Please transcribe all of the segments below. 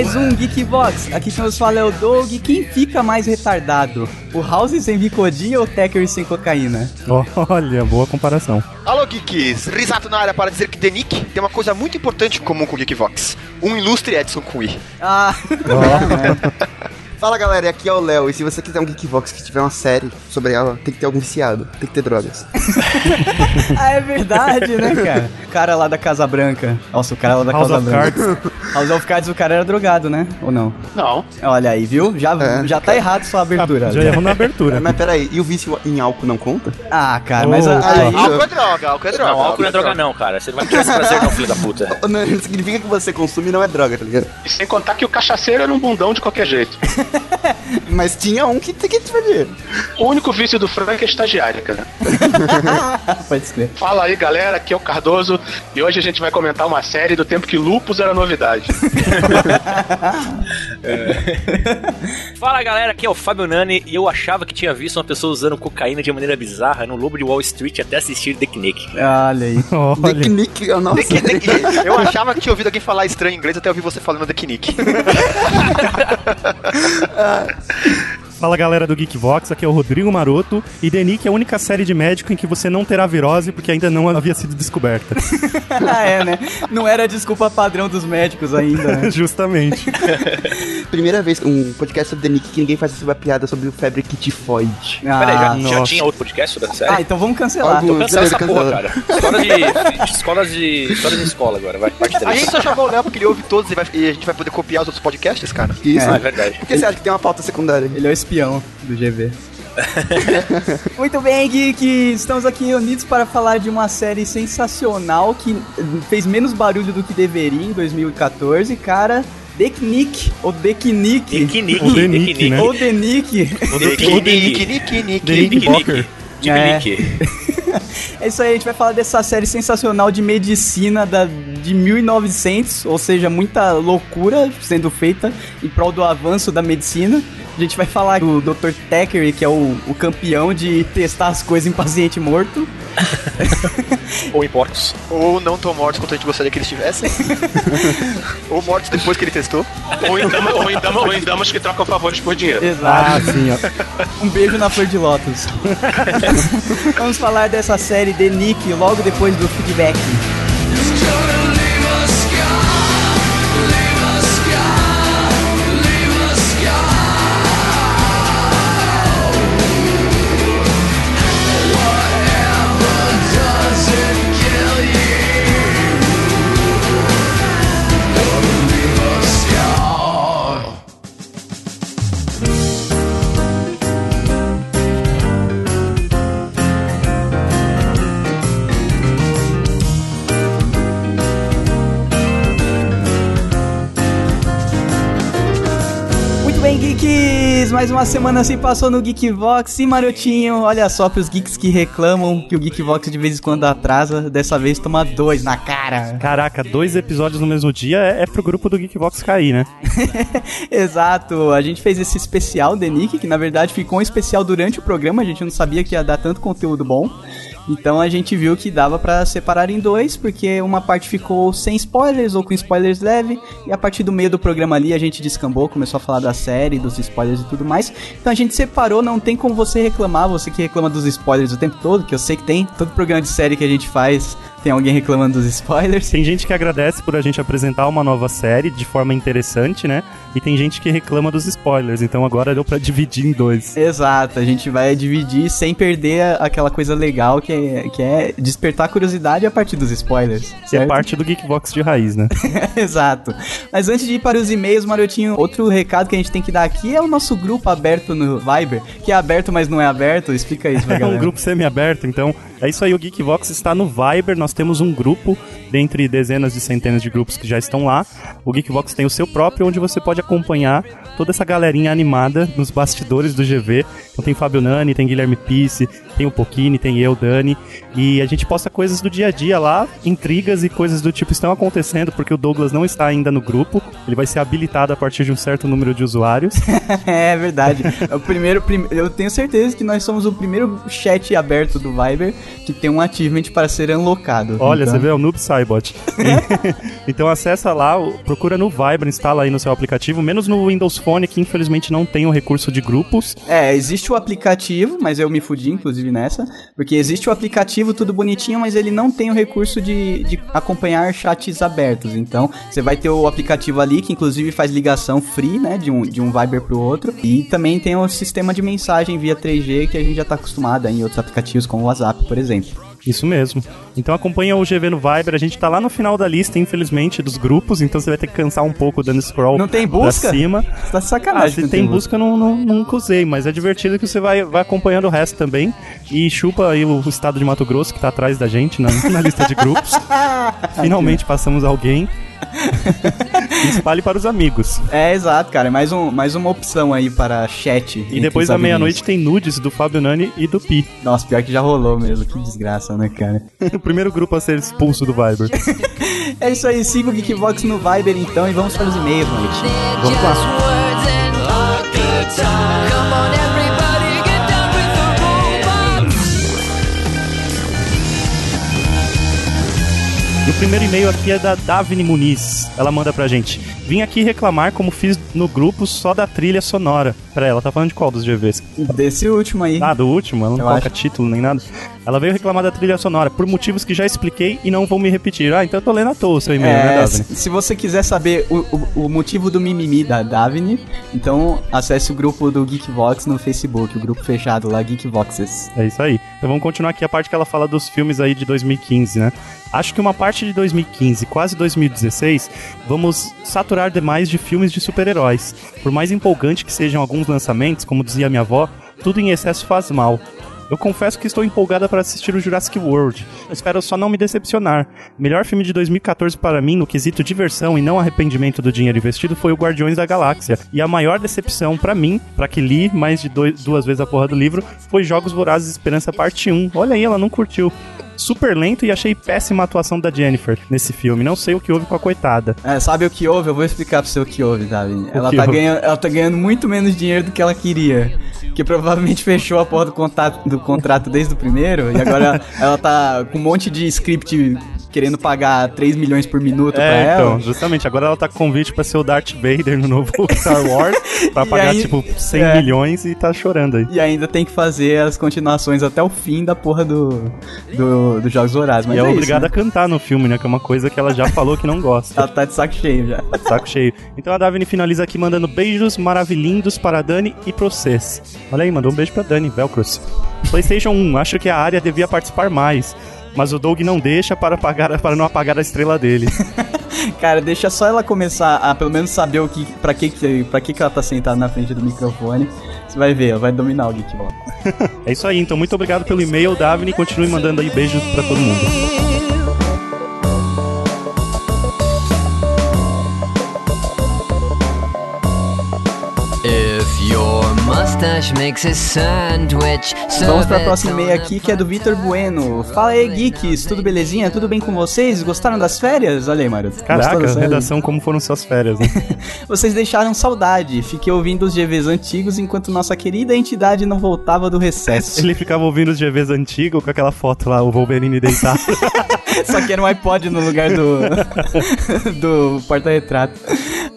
mais um Geekbox. Aqui quem nos fala é o Doug. Quem fica mais retardado? O House sem bicodinha ou o Tecker sem cocaína? Olha, boa comparação. Alô, Geeks! Risato na área para dizer que The Nick tem uma coisa muito importante em comum com o Geekvox. Um ilustre Edson Cui. Ah, Fala galera, aqui é o Léo. E se você quiser um Geekvox que tiver uma série sobre ela, tem que ter algum viciado, tem que ter drogas. ah, é verdade, né, cara? O cara lá da Casa Branca. Nossa, o cara lá da House Casa of Branca. Cards. House of Cards, o cara era drogado, né? Ou não? Não. Olha aí, viu? Já, É. já tá errado sua abertura. Já errou na abertura. Mas peraí, e o vício em álcool não conta? Ah, cara, mas Oh, a- aí... Álcool é droga, álcool é droga. Não, álcool não é droga não, cara. Você não vai tirar esse prazer não, filho da puta. Não, não significa que você consome e não é droga, tá ligado? E sem contar que o cachaceiro era um bundão de qualquer jeito. Mas tinha um que, que tinha dinheiro. O único vício do Frank é estagiário, cara. Pode escrever. Fala aí, galera, aqui é o Cardoso e hoje a gente vai comentar uma série do tempo que lupus era novidade. Fala galera, aqui é o Fábio Nani e eu achava que tinha visto uma pessoa usando cocaína de maneira bizarra no Lobo de Wall Street até assistir The Knick. Olha aí. Olha. The Knick. Eu achava que tinha ouvido alguém falar estranho em inglês até ouvir você falando The Knick. ah. Fala galera do Geekvox, aqui é o Rodrigo Maroto. E The Nick é a única série de médico em que você não terá virose porque ainda não havia sido descoberta. ah, é, né? Não era a desculpa padrão dos médicos ainda, né? Justamente. Primeira vez um podcast sobre The Nick que ninguém faz uma piada sobre o febre tifoide. Ah, Peraí, já, já tinha outro podcast sobre essa série? ah, então vamos cancelar. Algum- Cancela essa Beleza, porra, cara. História de. Escolas de. História de escola agora, vai. Parte A 3. gente só chamou o Léo porque ele ouve todos e, vai- e a gente vai poder copiar os outros podcasts, cara. Isso. Ah, é verdade. Por que você acha que tem uma pauta secundária? Ele é o espião do GV. Muito bem, Geek! Estamos aqui reunidos para falar de uma série sensacional que fez menos barulho do que deveria em 2014, cara. The Knick, ou The Knick, The Knick. O The Nick, né? ou The Nick. The Nick, Nick, Nick Bocker. É isso aí, a gente vai falar dessa série sensacional de medicina da, de 1900, ou seja, muita loucura sendo feita em prol do avanço da medicina. A gente vai falar do Dr. Thackeray, que é o, o campeão de testar as coisas em paciente morto. Ou em porcos. Ou não tão mortos quanto a gente gostaria que eles estivessem. Ou mortos depois que ele testou. ou, em dama- ou em dama- ou em damas que trocam favores por dinheiro. Exato. Ah, sim, ó. Um beijo na flor de lótus. Vamos falar dessa série The Nick logo depois do feedback. Mais uma semana se passou no Geekvox. E Marotinho, olha só pros geeks que reclamam que o Geekvox de vez em quando atrasa, dessa vez toma dois na cara. Caraca, dois episódios no mesmo dia é, é pro grupo do Geekvox cair, né? Exato, a gente fez esse especial The Nick, que na verdade ficou um especial durante o programa, a gente não sabia que ia dar tanto conteúdo bom. Então a gente viu que dava pra separar em dois, porque uma parte ficou sem spoilers ou com spoilers leve, e a partir do meio do programa ali a gente descambou, começou a falar da série, dos spoilers e tudo mais. Então a gente separou, não tem como você reclamar, você que reclama dos spoilers o tempo todo, que eu sei que tem, todo programa de série que a gente faz tem alguém reclamando dos spoilers. Tem gente que agradece por a gente apresentar uma nova série de forma interessante, né? E tem gente que reclama dos spoilers, então agora deu pra dividir em dois. Exato, a gente vai dividir sem perder aquela coisa legal que é, que é despertar curiosidade a partir dos spoilers. Que é parte do Geekbox de raiz, né? Exato. Mas antes de ir para os e-mails, Marotinho, outro recado que a gente tem que dar aqui é o nosso grupo aberto no Viber, que é aberto, mas não é aberto. Explica isso pra É galera. um grupo semi-aberto, então é isso aí. O Geekvox está no Viber. Nós temos um grupo, dentre dezenas de centenas de grupos que já estão lá. O Geekvox tem o seu próprio, onde você pode acompanhar toda essa galerinha animada nos bastidores do GV. Então tem Fábio Nani, tem Guilherme Pisse, tem o Pochini, tem eu, Dani. E a gente posta coisas do dia a dia lá, intrigas e coisas do tipo estão acontecendo, porque o Douglas não está ainda no grupo. Ele vai ser habilitado a partir de um certo número de usuários. é verdade. É o primeiro, prim- eu tenho certeza que nós somos o primeiro chat aberto do Viber que tem um achievement para ser unlockado. errado. Olha, Então- você vê, é o Noob Cybot. então acessa lá, procura no Viber, instala aí no seu aplicativo, menos no Windows Phone, que infelizmente não tem o recurso de grupos. É, existe o aplicativo, mas eu me fudi, inclusive, nessa. Porque existe o aplicativo, tudo bonitinho, mas ele não tem o recurso de, de acompanhar chats abertos. Então, você vai ter o aplicativo ali, que inclusive faz ligação free, né? De um, de um Viber pro outro. E também tem o sistema de mensagem via 3G, que a gente já tá acostumado em outros aplicativos, como o WhatsApp, por exemplo. Isso mesmo. Então acompanha o GV no Viber, a gente tá lá no final da lista, infelizmente, dos grupos, então você vai ter que cansar um pouco dando scroll Não tem pra busca? cima. Você tá de Ah, sacanagem. se tem busca, não, não, nunca usei, mas é divertido que você vai, vai acompanhando o resto também. E chupa aí o estado de Mato Grosso, que tá atrás da gente na, na lista de grupos. Finalmente passamos alguém. espalhe para os amigos. É, exato, cara. É mais, um, mais uma opção aí para chat. E depois da meia-noite tem nudes do Fábio Nani e do Pi. Nossa, pior que já rolou mesmo. Que desgraça, né, cara? o primeiro grupo a ser expulso do Viber. É isso aí, siga o Geekbox no Viber então e vamos para os e-mails, noite. Vamos lá. E o primeiro e-mail aqui é da Davine Muniz. Ela manda pra gente. Vim aqui reclamar como fiz no grupo só da trilha sonora. Pera aí, ela tá falando de qual dos GVs? Desse último aí. Ah, do último? Ela não Eu coloca acho. título nem nada. Ela veio reclamar da trilha sonora por motivos que já expliquei e não vou me repetir. Ah, então eu tô lendo à toa o seu e-mail, né, É, Davine? se, se você quiser saber o, o- o motivo do mimimi da Davine, então acesse o grupo do Geekvox no Facebook, o grupo fechado lá, Geekvoxes. É isso aí. Então vamos continuar aqui a parte que ela fala dos filmes aí de 2015, né? Acho que uma parte de 2015, quase 2016, vamos saturar demais de filmes de super-heróis. Por mais empolgante que sejam alguns lançamentos, como dizia minha avó, tudo em excesso faz mal. Eu confesso que estou empolgada para assistir o Jurassic World. Espero só não me decepcionar. Melhor filme de 2014 para mim, no quesito diversão e não arrependimento do dinheiro investido, foi o Guardiões da Galáxia. E a maior decepção para mim, para que li mais de dois- duas vezes a porra do livro, foi Jogos Vorazes Esperança Parte 1. Olha aí, ela não curtiu. Super lento e achei péssima a atuação da Jennifer nesse filme. Não sei o que houve com a coitada. É, sabe o que houve? Eu vou explicar pra você o que houve, Davine. Ela que tá, ganhando, ela tá ganhando muito menos dinheiro do que ela queria. Que provavelmente fechou a porra do, contato, do contrato desde o primeiro. E agora ela, ela tá com um monte de script querendo pagar 3 milhões por minuto pra É, ela. então, justamente. Agora ela tá com convite pra ser o Darth Vader no novo Star Wars. Pra pagar, tipo, 100 é. milhões e tá chorando aí. E ainda tem que fazer as continuações até o fim da porra do, do, dos Jogos Horários. Mas e é, é, obrigada isso, a cantar no filme, né? Que é uma coisa que ela já falou que não gosta. Ela tá de saco cheio já. Tá de saco cheio. Então a Davine finaliza aqui mandando beijos maravilhindos para a Dani e pra vocês. Olha aí, mandou um beijo pra Dani, Velcros. PlayStation 1, acho que a área devia participar mais. Mas o Doug não deixa para, apagar, para não apagar a estrela dele. Cara, deixa só ela começar a pelo menos saber o que, pra, que, que- pra que, que ela tá sentada na frente do microfone. Você vai ver, ela vai dominar o Geekbox. É isso aí, então muito obrigado pelo e-mail, Davine. Continue mandando aí beijos pra todo mundo. A Vamos pra serve próxima e-mail aqui a que é do Vitor Bueno. Fala aí, geeks, tudo belezinha? Tudo bem com vocês? Gostaram das férias? Olha aí. Gostou Caraca, das redação, como foram suas férias, né? Vocês deixaram saudade. Fiquei ouvindo os GVs antigos enquanto nossa querida entidade não voltava do recesso. Ele ficava ouvindo os GVs antigos com aquela foto lá, o Wolverine deitado. Só que era um iPod no lugar do, do porta-retrato.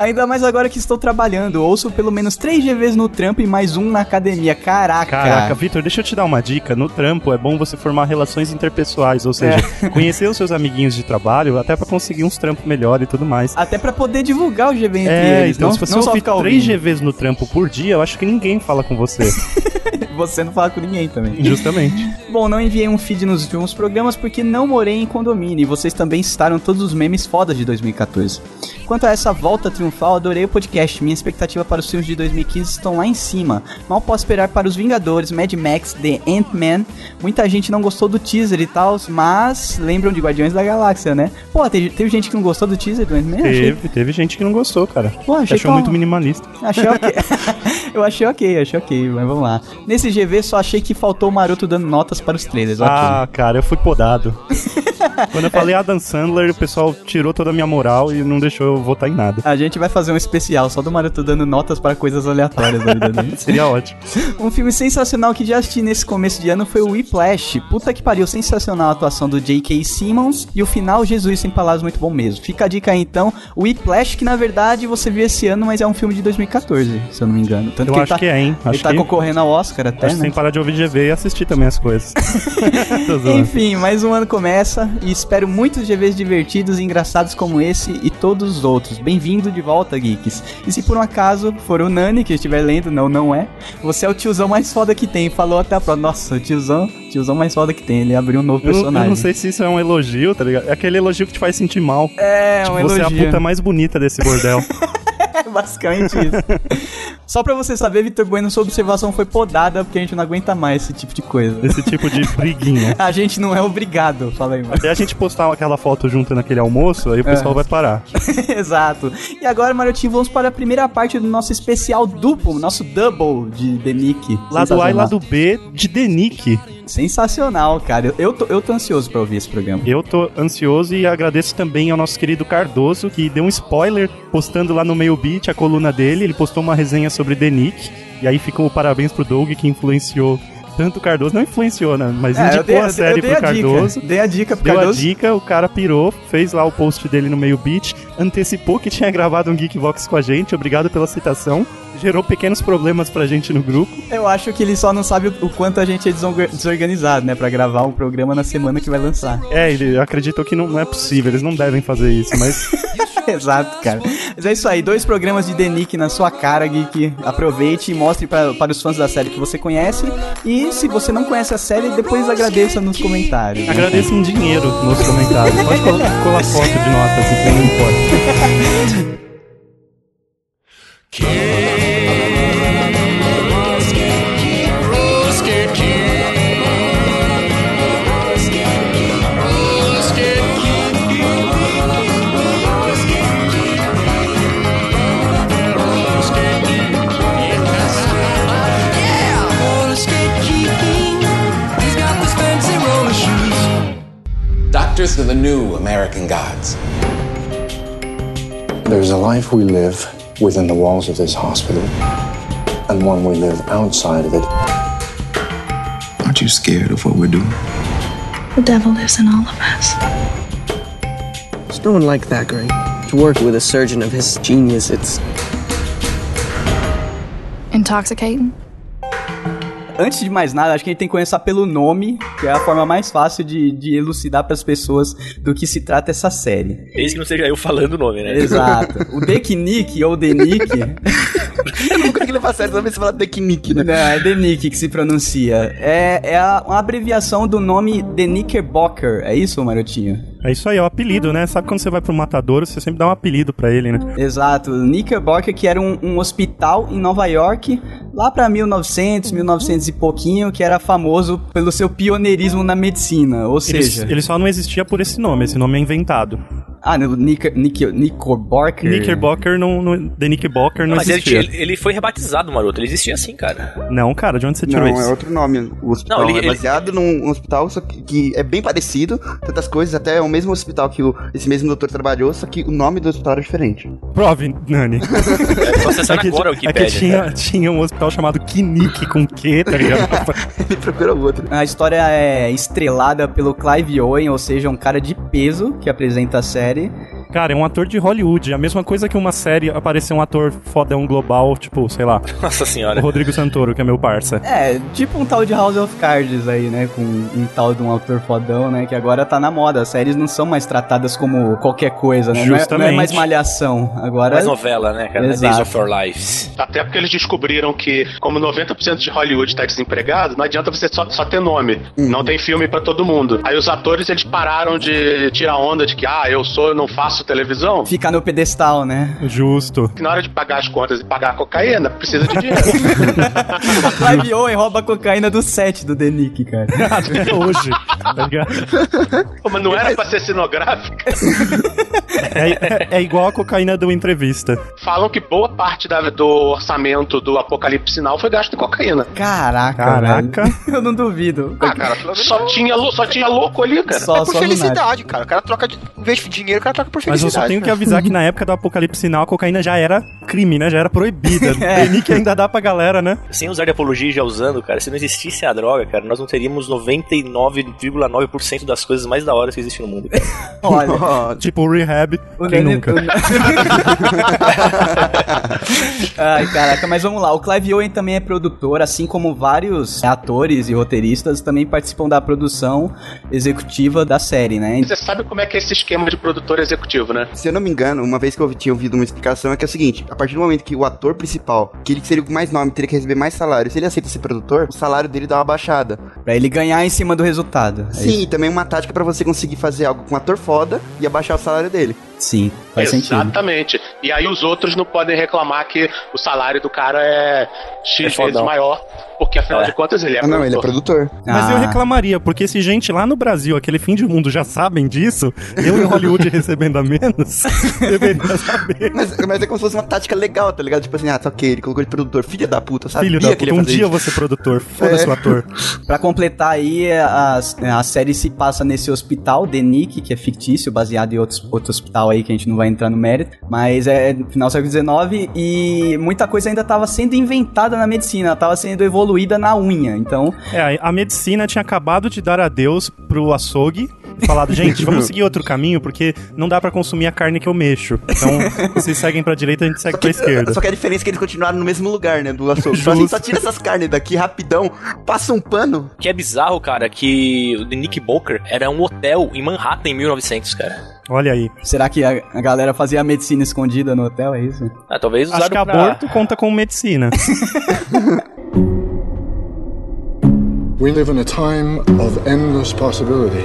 Ainda mais agora que estou trabalhando. Ouço pelo menos três GVs no trampo e mais um na academia. Caraca. Caraca, Vitor, deixa eu te dar uma dica. No trampo é bom você formar relações interpessoais, ou seja, É. conhecer os seus amiguinhos de trabalho até pra conseguir uns trampos melhor e tudo mais. Até pra poder divulgar o GV entre É, eles. então não, se você ouvir três ouvindo. GVs no trampo por dia, eu acho que ninguém fala com você. Você não fala com ninguém também. Justamente. Bom, não enviei um feed nos últimos programas porque não morei em condomínio e vocês também citaram todos os memes fodas de 2014. Quanto a essa volta triunfal, adorei o podcast. Minha expectativa para os filmes de 2015 estão lá em cima. Mal posso esperar para os Vingadores, Mad Max, The Ant-Man. Muita gente não gostou do teaser e tal, mas lembram de Guardiões da Galáxia, né? Pô, teve, teve gente que não gostou do teaser do Ant-Man? Achei, Teve, teve gente que não gostou, cara. Pô, achei Achou muito minimalista. achei ok. Eu achei ok, achei ok, mas vamos lá. Nesse GV só achei que faltou o Maroto dando notas para os trailers. ok. Ah, cara, eu fui podado. Quando eu falei Adam Sandler, o pessoal tirou toda a minha moral e não deixou eu votar em nada. A gente vai fazer um especial só do Maroto dando notas para coisas aleatórias da vida dele. Seria ótimo. Um filme sensacional que já assisti nesse começo de ano foi o Whiplash. Puta que pariu, sensacional a atuação do J.K. Simmons e o final, Jesus sem palavras, muito bom mesmo. Fica a dica aí então, o Whiplash, que na verdade você viu esse ano, mas é um filme de 2014, se eu não me engano. Tanto Eu que ele acho tá, que é, hein? ele Acho tá que- concorrendo ao Oscar até, Acho né? sem parar de ouvir GV e assistir também as coisas. Enfim, mais um ano começa e espero muitos GVs divertidos e engraçados como esse e todos os outros. Bem-vindo de volta, Geeks. E se por um acaso for o Nani que estiver lendo, não, não é, você é o tiozão mais foda que tem. Falou até a próxima. Nossa, o tiozão, tiozão mais foda que tem. Ele abriu um novo Eu, não- eu personagem. não sei se isso é um elogio, tá ligado? É aquele elogio que te faz sentir mal. É, Tipo, um você é a elogio. puta mais bonita desse bordel. É basicamente isso. Só pra você saber, Vitor Bueno, sua observação foi podada porque a gente não aguenta mais esse tipo de coisa. Esse tipo de briguinha. A gente não é obrigado, fala aí, mano. Até a gente postar aquela foto junto naquele almoço, aí o pessoal É. vai parar. Exato. E agora, Marotinho, vamos para a primeira parte do nosso especial duplo, nosso double de The Nick. Lado A e lado B de Denick. Sensacional, cara. Eu, eu, tô, eu tô ansioso pra ouvir esse programa. Eu tô ansioso e agradeço também ao nosso querido Cardoso, que deu um spoiler postando lá no meio beat a coluna dele. Ele postou uma resenha sobre Denick. E aí ficou o parabéns pro Doug, que influenciou tanto o Cardoso. Não influenciou, né? Mas É, indicou a série pro a Cardoso. dica. Dei a dica pro Deu Cardoso. a dica, o cara pirou, fez lá o post dele no meio beat, antecipou que tinha gravado um Geekvox com a gente, obrigado pela citação. Gerou pequenos problemas pra gente no grupo. Eu acho que ele só não sabe o, quanto a gente é desorga- desorganizado, né? Pra gravar um programa na semana que vai lançar. É, ele acreditou que não, não é possível, eles não devem fazer isso, mas Exato, cara. Mas é isso aí, dois programas de The Nick na sua cara, Geek. Aproveite e mostre pra, para os fãs da série que você conhece. E se você não conhece a série, depois agradeça nos comentários. agradeço em dinheiro nos comentários. Pode colar, colar foto de notas, então não importa. Doctors are the new American gods. There's a life we live within the walls of this hospital, and one we live outside of it. Aren't you scared of what we're doing? The devil lives in all of us. There's no one like Thackeray. To work with a surgeon of his genius, it's Intoxicating? Antes de mais nada, acho que a gente tem que começar pelo nome, que é a forma mais fácil de, de elucidar pras pessoas do que se trata essa série. Desde que não seja eu falando o nome, né? Exato. O The Nick ou The Nick. Eu nunca consegui levar a sério, toda vez que você fala Technique, né? Não, é The Nick que se pronuncia. É, é a- uma abreviação do nome The Knickerbocker. É isso, Marotinho? É isso aí, é o apelido, né? Sabe quando você vai pro matadouro, você sempre dá um apelido pra ele, né? Exato. Knickerbocker, que era um, um hospital em Nova York, lá pra 1900, 1900 e pouquinho, que era famoso pelo seu pioneirismo na medicina. Ou Ele, seja... ele só não existia por esse nome, esse nome é inventado. Ah, no Knicker, Knicker, Knickerbocker. Knickerbocker não, não, The Knickerbocker não Mas ele, existia. ele, ele foi rebatizado, maroto. Ele existia assim, cara. Não, cara, de onde você tirou Não, isso? é outro nome. O hospital Não, ele- é ele- baseado num hospital só que, que é bem parecido, tantas coisas, até é o mesmo hospital que o- esse mesmo doutor trabalhou, só que o nome do hospital era diferente. Prove, Nani. É só acessar que, agora o é que tinha, tinha um hospital chamado Knick com Q, tá ligado? Ele procurou outro. A história é estrelada pelo Clive Owen, ou seja, um cara de peso que apresenta a série. série. Cara, é um ator de Hollywood. A mesma coisa que uma série aparecer um ator fodão global, tipo, sei lá, Nossa o senhora. Rodrigo Santoro, que é meu parça. É, tipo um tal de House of Cards aí, né? Com um tal de um autor fodão, né? Que agora tá na moda. As séries não são mais tratadas como qualquer coisa, né? Não é, não é Justamente. mais malhação. Agora. Mais novela, né, cara? Exato. Days of Our Lives. Até porque eles descobriram que, como 90% de Hollywood tá desempregado, não adianta você só, só ter nome. Não tem filme pra todo mundo. Aí os atores, eles pararam de tirar onda de que, ah, eu sou, eu não faço nossa televisão? Ficar no pedestal, né? Justo. Que na hora de pagar as contas e pagar a cocaína, precisa de dinheiro. Clive Owen rouba a cocaína do set do The Nick, cara. Até hoje. Tá ligado? Pô, Mas não era pra ser cenográfica? É, é- é igual a cocaína do entrevista. Falam que boa parte da- do orçamento do Apocalipse Sinal foi gasto em cocaína. Caraca, Caraca. velho. Eu não duvido. Ah, cara, Só tinha, só tinha louco ali, cara. Só, é por só lunático. felicidade, cara. O cara troca de. Em vez de dinheiro, o cara troca por Mas eu só tenho que avisar que na época do Apocalipse Sinal a cocaína já era crime, né? Já era proibida. É. Nick ainda dá pra galera, né? Sem usar de apologia e já usando, cara, se não existisse a droga, cara, nós não teríamos 99,9% das coisas mais da hora que existem no mundo. cara. Olha, Tipo o Rehab, o quem nunca? o Ai, caraca, mas vamos lá. O Clive Owen também é produtor, assim como vários atores e roteiristas também participam da produção executiva da série, né? Você sabe como é que é esse esquema de produtor executivo, né? Se eu não me engano, uma vez que eu tinha ouvido uma explicação é que é o seguinte: a partir do momento que o ator principal, que ele seria o mais nome, teria que receber mais salário, se ele aceita ser produtor, o salário dele dá uma baixada. Pra ele ganhar em cima do resultado. É Sim, e também uma tática pra você conseguir fazer algo com um ator foda e abaixar o salário dele. Sim, faz sentido. Exatamente. E aí os outros não podem reclamar que o salário do cara é X É vezes fodão. maior, porque afinal É. de contas ele é Ah, não, ele é produtor. Mas Ah. eu reclamaria, porque se gente lá no Brasil, aquele fim de mundo, já sabem disso, eu em Hollywood recebendo a menos, deveria saber. Mas, mas é como se fosse uma tática legal, tá ligado? Tipo assim, ah, tá ok, ele colocou de produtor, filho da puta, sabia Filho da que ele puta, um dia vou ser produtor. Foda-se É. o ator. Pra completar aí, a, a série se passa nesse hospital, The Nick, que é fictício, baseado em outros, outro hospital aí que a gente não vai entrar no mérito, mas é no final do século XIX e muita coisa ainda estava sendo inventada na medicina, estava sendo evoluída na unha, então... É, a medicina tinha acabado de dar adeus pro açougue e falado, gente, vamos seguir outro caminho, porque não dá pra consumir a carne que eu mexo. Então, vocês seguem pra direita, a gente segue pra esquerda. Só que a diferença é que eles continuaram no mesmo lugar, né, do açougue. Só, assim, Justo. só tira essas carnes daqui rapidão, passa um pano. Que é bizarro, cara, que o The Nick Boker era um hotel em Manhattan em 1900, cara. Olha aí. Será que a, a galera fazia a medicina escondida no hotel, é isso? Ah, talvez Acho que usaram pra... aborto conta com medicina. We live in a time of endless possibility.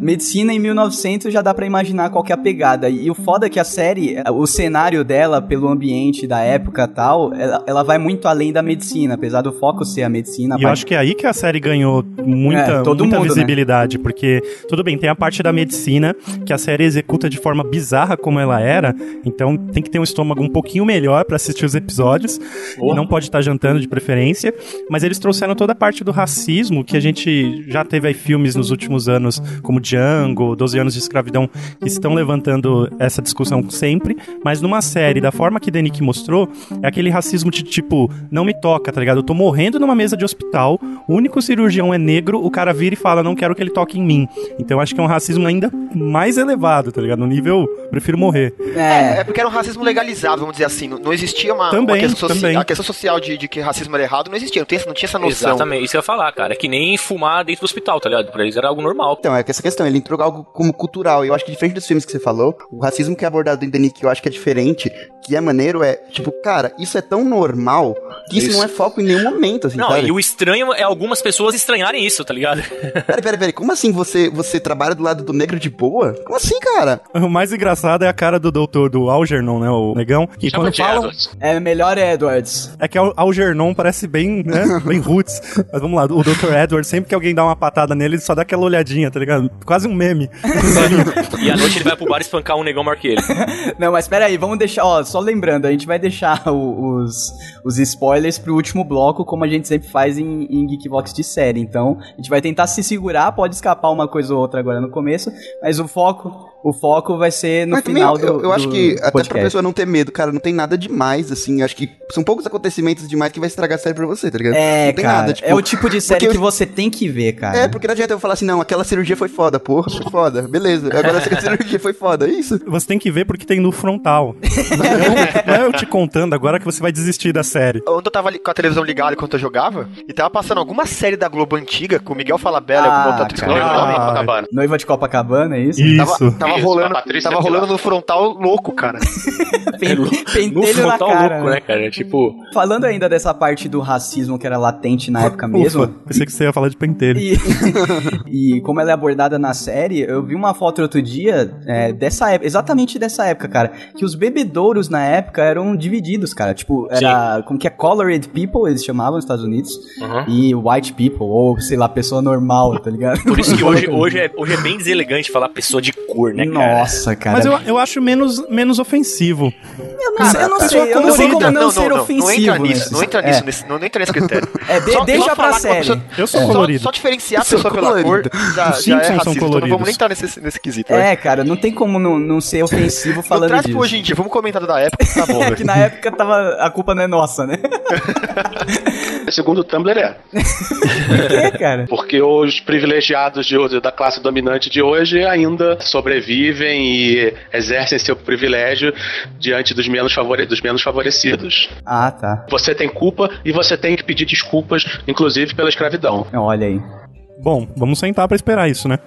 Medicina em 1900 já dá pra imaginar qual que é a pegada. E o foda é que a série, o cenário dela, pelo ambiente da época e tal, ela, ela vai muito além da medicina, apesar do foco ser a medicina. E eu acho que é aí que a série ganhou muita, É, todo muita mundo, né? visibilidade, porque, tudo bem, tem a parte da medicina que a série executa de forma bizarra como ela era, então tem que ter um estômago um pouquinho melhor pra assistir os episódios, e não pode estar jantando de preferência, mas eles trouxeram toda a parte do racismo, que a gente já teve aí filmes nos últimos anos, como Django, 12 anos de escravidão, que estão levantando essa discussão sempre, mas numa série, da forma que Denick mostrou, é aquele racismo de tipo, não me toca, tá ligado? Eu tô morrendo numa mesa de hospital, o único cirurgião é negro, o cara vira e fala, não quero que ele toque em mim. Então eu acho que é um racismo ainda mais elevado, tá ligado? No nível, prefiro morrer. É, é porque era um racismo legalizado, vamos dizer assim. Não, não existia uma, Também, uma questão, também. A questão social de, de que racismo era errado não existia. Não, tem, não tinha essa noção. Exatamente, isso eu ia falar, cara. É que nem fumar dentro do hospital, tá ligado? Pra eles era algo normal. Então, é que essa questão, ele entrou algo como cultural. E eu acho que diferente dos filmes que você falou, o racismo que é abordado em The Nick, eu acho que é diferente, que é maneiro, é, tipo, cara, isso é tão normal que isso, Isso. não é foco em nenhum momento, assim, Não, sabe? e o estranho é algumas pessoas estranharem isso, tá ligado? Peraí, peraí, peraí, como assim você, você trabalha do lado do negro de boa? Como assim, cara? O mais engraçado é a cara do doutor do Algernon, né, o negão, que Chama quando. Edwards. É melhor Edwards. É que o Algernon parece bem, né, bem roots. Mas vamos lá, o Dr. Edward, sempre que alguém dá uma patada nele, ele só dá aquela olhadinha, tá ligado? Quase um meme. E à noite ele vai pro bar espancar um negão maior que ele. Não, mas pera aí, vamos deixar, ó, só lembrando, a gente vai deixar o- os, os spoilers pro último bloco, como a gente sempre faz em, em Geekbox de série. Então, a gente vai tentar se segurar, pode escapar uma coisa ou outra agora no começo, mas o foco, o foco vai ser no Mas também final eu, do eu, eu acho do que, até pra podcast. pessoa não ter medo, cara, não tem nada demais, assim. Acho que são poucos acontecimentos demais que vai estragar a série pra você, tá ligado? É, não tem cara, nada, tipo, é o tipo de série que eu- você tem que ver, cara. É, porque não adianta eu falar assim, não, aquela cirurgia foi foda, porra, foi foda, beleza. Agora essa cirurgia foi foda, é isso? Você tem que ver porque tem no frontal. Não, não é eu te contando agora que você vai desistir da série. Ô, eu tava com a televisão ligada enquanto eu jogava, e tava passando alguma série da Globo antiga, com o Miguel Falabella e alguma outra. Copacabana. Noiva de Copacabana, é isso? Tava, tava Isso, rolando, tava Pilar. rolando no frontal louco, cara. No Pentelho na frontal cara. louco, né, cara? Tipo, Falando ainda dessa parte do racismo que era latente na época mesmo. Ufa, pensei que você ia falar de pentelho. E, e como ela é abordada na série, eu vi uma foto outro dia é, dessa época, exatamente dessa época, cara, que os bebedouros na época eram divididos, cara. Tipo, era como que é colored people, eles chamavam nos Estados Unidos, Uhum. e white people, ou sei lá, pessoa normal, tá ligado? por isso que hoje, hoje, é, hoje é bem deselegante falar pessoa de cor, né, cara? Nossa, cara. Mas eu, eu acho menos, menos ofensivo. eu não sei, eu não sei, eu não sei como não, ser ofensivo. Não entra nisso, nesses- não entra é. nisso, nesse- não, não entra nesse critério. É, de- deixa pra falar com a série. pessoa- Eu sou só- colorido. Só, diferenciar a pessoa pela cor já, Os já é Simpsons são racista. Então não coloridos. vamos nem entrar nesse, nesse quesito. né? É, cara, não tem como não, não ser ofensivo Não falando traz disso. pro hoje em dia, vamos comentar do época, tá bom. É velho. que na época tava. A culpa não é nossa, né? Segundo o Tumblr é. Por quê, cara? Porque os privilegiados de hoje, da classe dominante de hoje ainda sobrevivem e exercem seu privilégio diante dos menos, favore- dos menos favorecidos. Ah, tá. Você tem culpa e você tem que pedir desculpas, inclusive pela escravidão. Olha aí. Bom, vamos sentar pra esperar isso, né?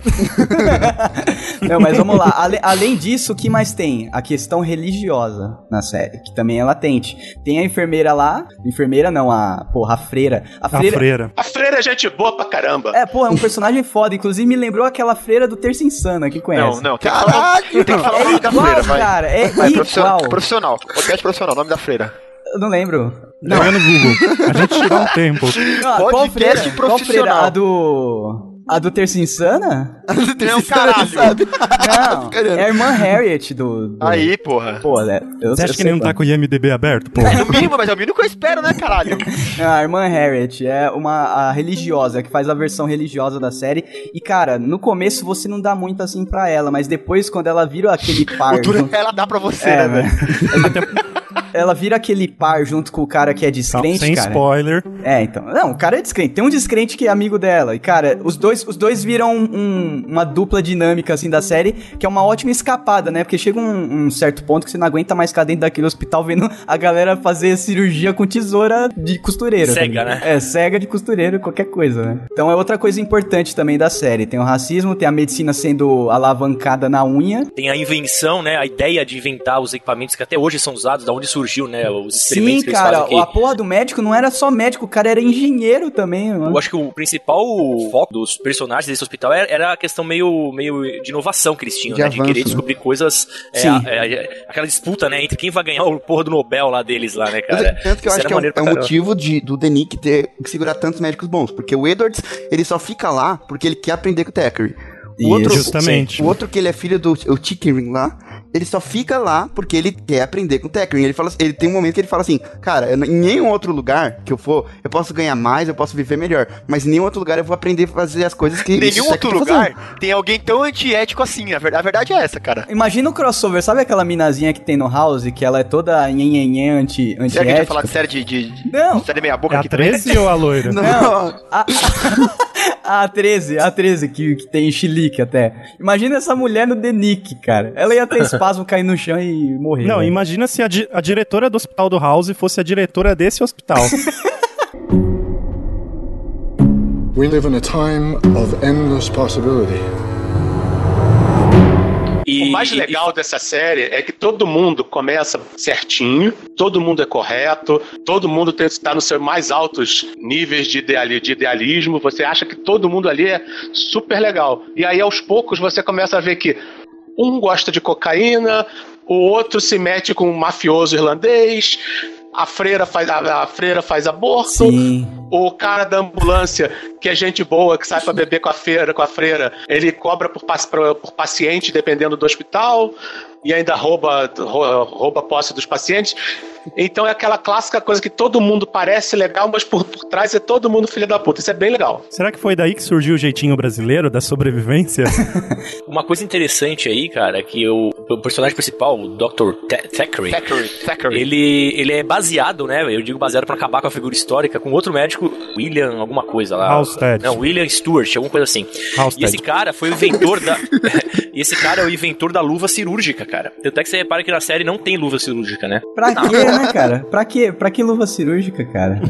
Não, mas vamos lá. Ale- além disso, o que mais tem? A questão religiosa na série, que também é latente. Tem a enfermeira lá. Enfermeira não, a. Porra, a freira. A A freira. freira. A freira é gente boa pra caramba. É, pô, é um personagem foda. Inclusive me lembrou aquela freira do Terça Insana, que Não, conhece. não, tem que falar, tem que falar o É nome da igual, freira, vai. cara. É Vai, profissional, igual. profissional. Podcast profissional, nome da freira. Eu não lembro. Joga no Google. A gente tira um tempo. Ah, qual Podcast? Qual freira? profissional. A do. A do Terça Insana? Não, caralho. Não. É a irmã Harriet do. do... Aí, porra. Pô, né? Eu, Você acha eu que ele não tá qual. com o IMDB aberto, pô? É no mínimo, mas é o mínimo que eu espero, né, caralho? Não, a irmã Harriet é uma a religiosa, que faz a versão religiosa da série. E, cara, no começo você não dá muito assim pra ela, mas depois, quando ela vira aquele par. Duro é ela dá pra você, É, né, velho? Ela vira aquele par junto com o cara que é descrente, Sem cara. spoiler. É, então. Não, o cara é descrente. Tem um descrente que é amigo dela. E, cara, os dois, os dois viram um- uma dupla dinâmica, assim, da série, que é uma ótima escapada, né? Porque chega um, um certo ponto que você não aguenta mais ficar dentro daquele hospital vendo a galera fazer cirurgia com tesoura de costureiro. tá Cega, ligado? né? É, cega de costureiro, qualquer coisa, né? Então é outra coisa importante também da série. Tem o racismo, tem a medicina sendo alavancada na unha. Tem a invenção, né? A ideia de inventar os equipamentos que até hoje são usados, da onde surgiu, né? Os Sim, que eles cara, a porra do médico não era só médico, o cara era engenheiro também, mano. Eu acho que o principal foco dos personagens desse hospital era, era a questão meio, meio de inovação que eles tinham, De né? de avanço, querer né? descobrir coisas. é, é, é, aquela disputa, né? Entre quem vai ganhar o porra do Nobel lá deles lá, né, cara? Tanto que eu Isso acho que é, o- maneiro é motivo de, do Denick ter que segurar tantos médicos bons. Porque o Edwards, ele só fica lá porque ele quer aprender com o Thackeray. O outro, Justamente. O outro que ele é filho do o Chickering lá, ele só fica lá porque ele quer aprender com o Thackeray. Ele, fala, ele tem um momento que ele fala assim, cara, eu, em nenhum outro lugar que eu for, eu posso ganhar mais, eu posso viver melhor. Mas em nenhum outro lugar eu vou aprender a fazer as coisas que nenhum outro tá fazendo. lugar tem alguém tão antiético assim. A ver- a verdade é essa, cara. Imagina o crossover, sabe aquela minazinha que tem no House, que ela é toda nhenhenhen anti, Será que a gente vai falar de série de, de, de Não. série meia boca É a aqui também? 13 ou a loira? Não, A, a 13, a 13, que, que tem chilique até. Imagina essa mulher no The Nick, cara. Ela ia ter espasmo, cair no chão e morrer. Não, né? imagina se a, di- a diretora do hospital do House fosse a diretora desse hospital. We live in a time of endless possibility. E, O mais e- legal dessa série é que todo mundo começa certinho, todo mundo é correto, todo mundo está nos seus mais altos níveis de idealismo. Você acha que todo mundo ali é super legal. E aí, aos poucos, você começa a ver que um gosta de cocaína, o outro se mete com um mafioso irlandês. A freira faz, a, a freira faz aborto. Sim. O cara da ambulância, que é gente boa, que sai pra beber com a feira, com a freira, ele cobra por, por- paciente, dependendo do hospital, e ainda rouba, rou- rouba a posse dos pacientes. Então é aquela clássica coisa que todo mundo parece legal, mas por, por trás é todo mundo filho da puta. Isso é bem legal. Será que foi daí que surgiu o jeitinho brasileiro da sobrevivência? Uma coisa interessante aí, cara, é que o, o personagem principal, o Dr. Tha- Thackeray, Thackeray, Thackeray. ele, ele é baseado, né? Eu digo baseado pra acabar com a figura histórica, com outro médico, William, alguma coisa lá. Halstead. Não, William Stewart, alguma coisa assim. Halstead. E esse cara foi o inventor da. e esse cara é o inventor da luva cirúrgica, cara. Tanto é que você repara que na série não tem luva cirúrgica, né? Pra quê, né, cara? Pra que, pra que luva cirúrgica, cara?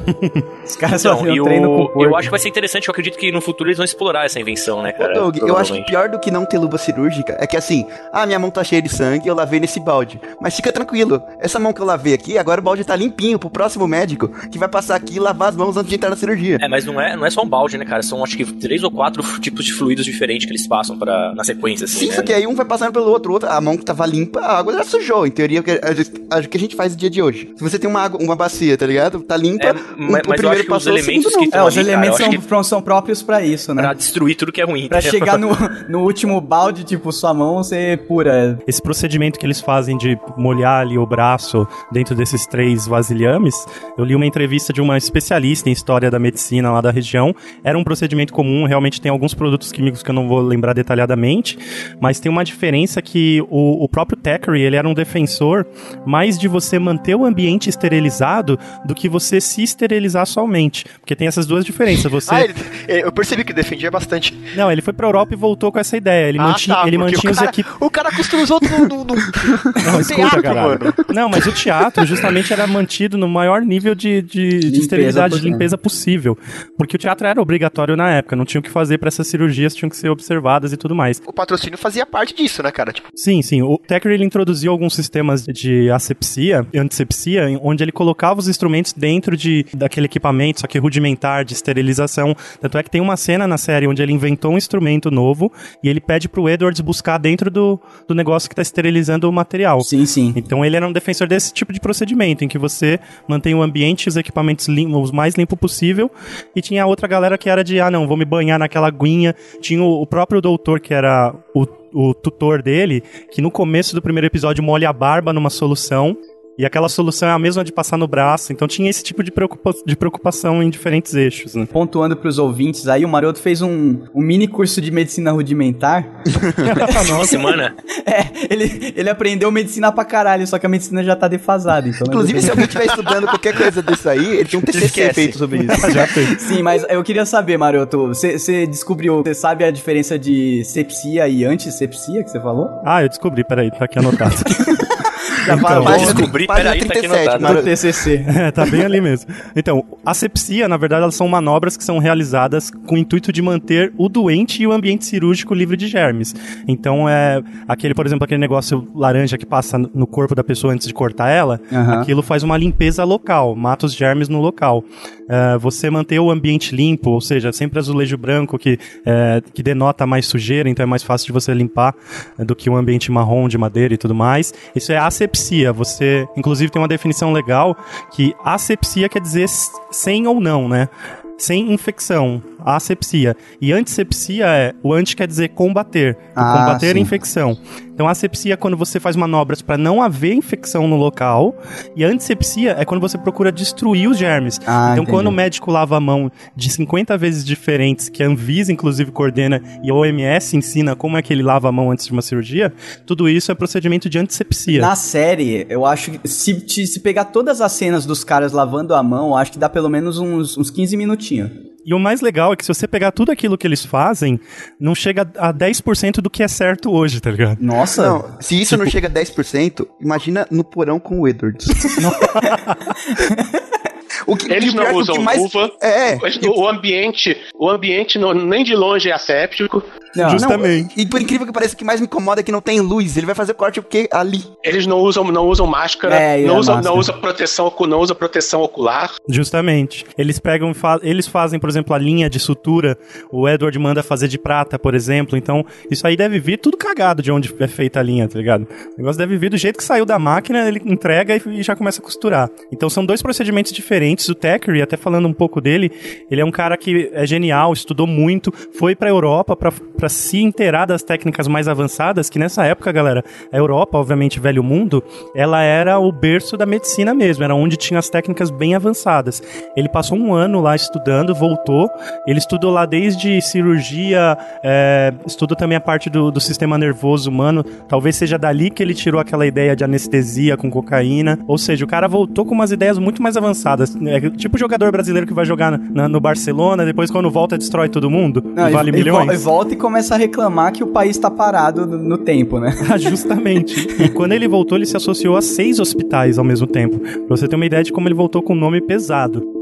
Os caras Então, faziam e treino com o, porco. eu acho que vai ser interessante, eu acredito que no futuro eles vão explorar essa invenção, né, cara? Doug, eu acho que pior do que não ter luva cirúrgica é que assim, ah, minha mão tá cheia de sangue, eu lavei nesse balde. Mas fica tranquilo, essa mão que eu lavei aqui, agora o balde tá limpinho pro próximo médico que vai passar aqui e lavar as mãos antes de entrar na cirurgia. É, mas não é, não é só um balde, né, cara? São acho que três ou quatro tipos de fluidos diferentes que eles passam pra, na sequência, assim. Sim, né? só que aí um vai passando pelo outro, o outro, a mão que tava limpa, a água já sujou. Em teoria, o que a, que a gente faz no dia de hoje. Se você tem uma água, uma bacia, tá ligado? Tá limpa, É, o- mas- o, mas eu primeiro acho que os passou, o elementos que. É, os ali, elementos são, que- são, são próprios pra isso, né? Pra destruir tudo que é ruim. Pra chegar no, no último balde, tipo, sua mão ser pura. Esse procedimento que eles fazem de molhar ali o braço dentro desses três vasilhames, eu li uma entrevista de uma especialista em história da medicina lá da região. Era um procedimento comum, realmente tem alguns produtos químicos que eu não vou lembrar detalhadamente, mas tem uma diferença que o, o próprio Thackeray, ele era um defensor mais de você manter o ambiente esterilizado do que você se esterilizar somente. Porque tem essas duas diferenças. Você... Ah, ele, eu percebi que defendia bastante. Não, ele foi pra Europa e voltou com essa ideia. Ele Ah, mantinha, tá, ele mantinha o os equipamentos. O cara costura os outros no, no, no, Não, escuta, teatro. Não, mas o teatro justamente era mantido no maior nível de, de, de esterilidade, de limpeza possível. Porque o teatro era obrigatório na época, não tinha o que fazer para essas cirurgias, tinham que ser observadas e tudo mais. O patrocínio fazia parte disso, né, cara? Tipo, Sim, sim. O Thackeray ele introduziu alguns sistemas de asepsia, antisepsia, em- onde ele colocava os instrumentos dentro de daquele equipamento, só que rudimentar, de esterilização. Tanto é que tem uma cena na série onde ele inventou um instrumento novo e ele pede pro Edwards buscar dentro do, do negócio que tá esterilizando o material. Sim, sim. Então ele era um defensor desse tipo de procedimento, em que você mantém o ambiente e os equipamentos lim- os mais limpo possível. E tinha a outra galera que era de, ah não, vou me banhar naquela aguinha. Tinha o, o próprio doutor, que era o, o tutor dele, que no começo do primeiro episódio molha a barba numa solução. E aquela solução é a mesma de passar no braço. Então tinha esse tipo de, preocupa de preocupação em diferentes eixos. Né? Pontuando pros ouvintes aí, o Maroto fez um, um mini curso de medicina rudimentar. Uma semana. É, ele, ele aprendeu medicina pra caralho, só que a medicina já tá defasada. Então Inclusive, se alguém estiver estudando qualquer coisa disso aí, ele tem um TCC feito sobre isso. Já fez. Sim, mas eu queria saber, Maroto, você descobriu, você sabe a diferença de sepsia e antisepsia que você falou? Ah, eu descobri, peraí, tá aqui anotado. Já Então, vai, descobrir, página peraí, tá aqui 37, anotado. Maroto. do TCC. É, tá bem ali mesmo. Então, a sepsia, na verdade, elas são manobras que são realizadas com o intuito de manter o doente e o ambiente cirúrgico livre de germes. Então, é aquele, por exemplo, aquele negócio laranja que passa no corpo da pessoa antes de cortar ela, Aham. aquilo faz uma limpeza local, mata os germes no local. É, você manter o ambiente limpo, ou seja, sempre azulejo branco que, é, que denota mais sujeira, então é mais fácil de você limpar do que um ambiente marrom de madeira e tudo mais. Isso é asepsia. Você, inclusive, tem uma definição legal que asepsia quer dizer sem ou não, né? Sem infecção, asepsia. E antisepsia é, o anti quer dizer combater, Ah, combater a sim. infecção. Então, a asepsia é quando você faz manobras para não haver infecção no local, e a antisepsia é quando você procura destruir os germes. Ah, então, entendi. quando o médico lava a mão de 50 vezes diferentes, que a Anvisa, inclusive, coordena, e a OMS ensina como é que ele lava a mão antes de uma cirurgia, tudo isso é procedimento de antisepsia. Na série, eu acho que se, se pegar todas as cenas dos caras lavando a mão, eu acho que dá pelo menos uns, uns 15 minutinhos. E o mais legal é que se você pegar tudo aquilo que eles fazem, não chega a 10% do que é certo hoje, tá ligado? Nossa, Não, se isso não chega a 10%, imagina no porão com o Edwards. o que, Eles é não o usam que mais- luva. É, O ambiente, o ambiente não- nem de longe é asséptico. não, Justamente. E por incrível que pareça, o que mais me incomoda é que não tem luz. Ele vai fazer corte o quê? Ali. Eles não usam, não usam máscara, É, não, usam, máscara? não usa proteção, não usa proteção ocular. Justamente. Eles pegam, fa- eles fazem, por exemplo, a linha de sutura. O Edward manda fazer de prata, por exemplo. Então, isso aí deve vir tudo cagado de onde é feita a linha, tá ligado? O negócio deve vir do jeito que saiu da máquina, ele entrega e, e já começa a costurar. Então, são dois procedimentos diferentes. O Thackeray, até falando um pouco dele, ele é um cara que é genial, estudou muito, foi pra Europa pra, pra se inteirar das técnicas mais avançadas, que nessa época, galera, a Europa, obviamente, velho mundo, ela era o berço da medicina mesmo, era onde tinha as técnicas bem avançadas. Ele passou um ano lá estudando, voltou, ele estudou lá desde cirurgia, é, estudou também a parte do, do sistema nervoso humano, talvez seja dali que ele tirou aquela ideia de anestesia com cocaína, ou seja, o cara voltou com umas ideias muito mais avançadas. É tipo o jogador brasileiro que vai jogar na- no Barcelona, depois quando volta destrói todo mundo. Não, e vale e, milhões. e volta e começa a reclamar que o país tá parado no, no tempo, né? Ah, Justamente. E quando ele voltou, ele se associou a seis hospitais ao mesmo tempo. Pra você ter uma ideia de como ele voltou com um nome pesado.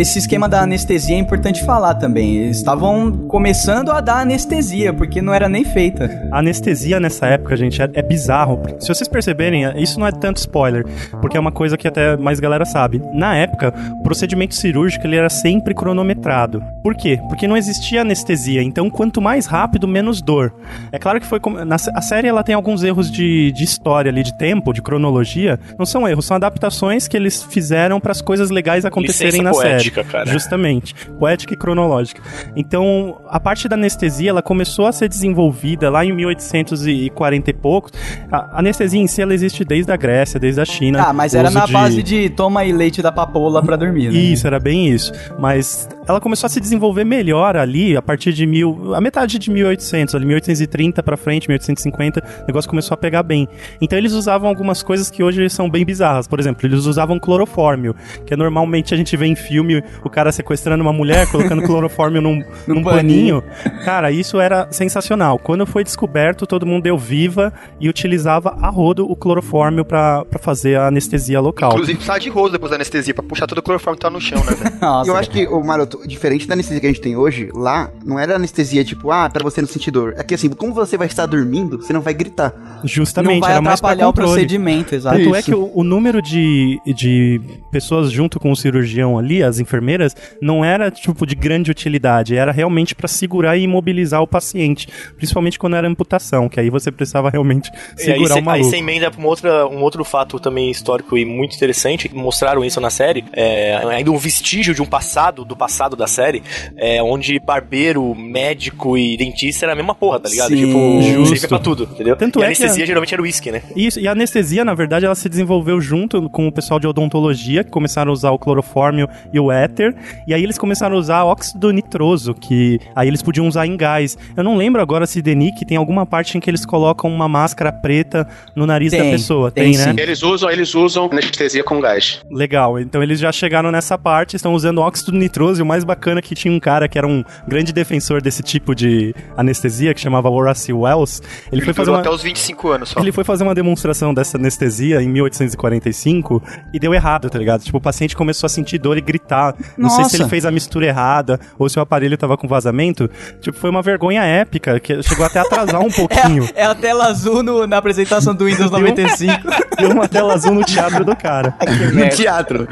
Esse esquema da anestesia é importante falar também. Eles estavam começando a dar anestesia, porque não era nem feita. A anestesia nessa época, gente, é, é bizarro. Se vocês perceberem, isso não é tanto spoiler, porque é uma coisa que até mais galera sabe. Na época, procedimento cirúrgico ele era sempre cronometrado. Por quê? Porque não existia anestesia. Então, quanto mais rápido, menos dor. É claro que foi como. Na, a série ela tem alguns erros de, de história ali, de tempo, de cronologia. Não são erros, são adaptações que eles fizeram para as coisas legais acontecerem Licença na poética, série. cara. Justamente. Poética e cronológica. Então, a parte da anestesia, ela começou a ser desenvolvida lá em 1840 e poucos. A anestesia em si, ela existe desde a Grécia, desde a China. Ah, mas era na base de toma aí leite da papoula pra dormir, né? Isso, era bem isso. Mas ela começou a se desenvolver melhor ali a partir de mil, a metade de 1800, ali 1830 pra frente, 1850, o negócio começou a pegar bem. Então eles usavam algumas coisas que hoje são bem bizarras. Por exemplo, eles usavam clorofórmio, que é normalmente a gente vê em filme o cara sequestrando uma mulher, colocando clorofórmio num, num paninho. Cara, isso era sensacional. Quando foi descoberto, todo mundo deu viva e utilizava a rodo o clorofórmio pra pra fazer a anestesia local. Inclusive precisava de rosto depois da anestesia, pra puxar todo o clorofórmio que tá no chão, né? Nossa, eu acho que, o Maroto, diferente da anestesia que a gente tem hoje, lá não era anestesia tipo, ah, pra você não sentir dor. É que assim, como você vai estar dormindo, você não vai gritar. Justamente, Não vai era mais pra atrapalhar o procedimento, exato. Tanto é que o, o número de, de pessoas junto com o cirurgião ali, as enfermeiras, não era tipo de grande utilidade, era realmente pra segurar e imobilizar o paciente, principalmente quando era amputação, que aí você precisava realmente aí segurar o aí maluco. você emenda pra uma outra, um outro fato também histórico e muito interessante, mostraram isso na série, é, ainda um vestígio de um passado, do passado da série, é, onde barbeiro, médico e dentista era a mesma porra, tá ligado? Sim, tipo, justo. servia pra tudo, entendeu? Tanto e é anestesia a- geralmente era uísque, né? Isso, e a anestesia, na verdade, ela se desenvolveu junto com o pessoal de odontologia, que começaram a usar o clorofórmio e o éter, e aí eles começaram a usar óxido nitroso, que aí eles podiam usar em gás. Eu não lembro agora se Denick tem alguma parte em que eles colocam uma máscara preta no nariz da Tem, pessoa. tem Tem, né? Eles usam, eles usam anestesia com gás. Legal, então eles já chegaram nessa parte, estão usando óxido nitroso, e o mais bacana é que tinha um cara que era um grande defensor desse tipo de anestesia, que chamava Horace Wells. Ele, foi fazer uma... até os 25 anos só. Ele foi fazer uma demonstração dessa anestesia em 1845 e deu errado, tá ligado? Tipo, o paciente começou a sentir dor e gritar. Não sei se Nossa. ele fez a mistura errada ou se o aparelho tava com vazamento. Tipo, foi uma vergonha épica, que chegou até a atrasar um pouquinho. É a tela azul no- na apresentação do Windows 95. Deu uma tela azul no teatro do cara. merda. teatro.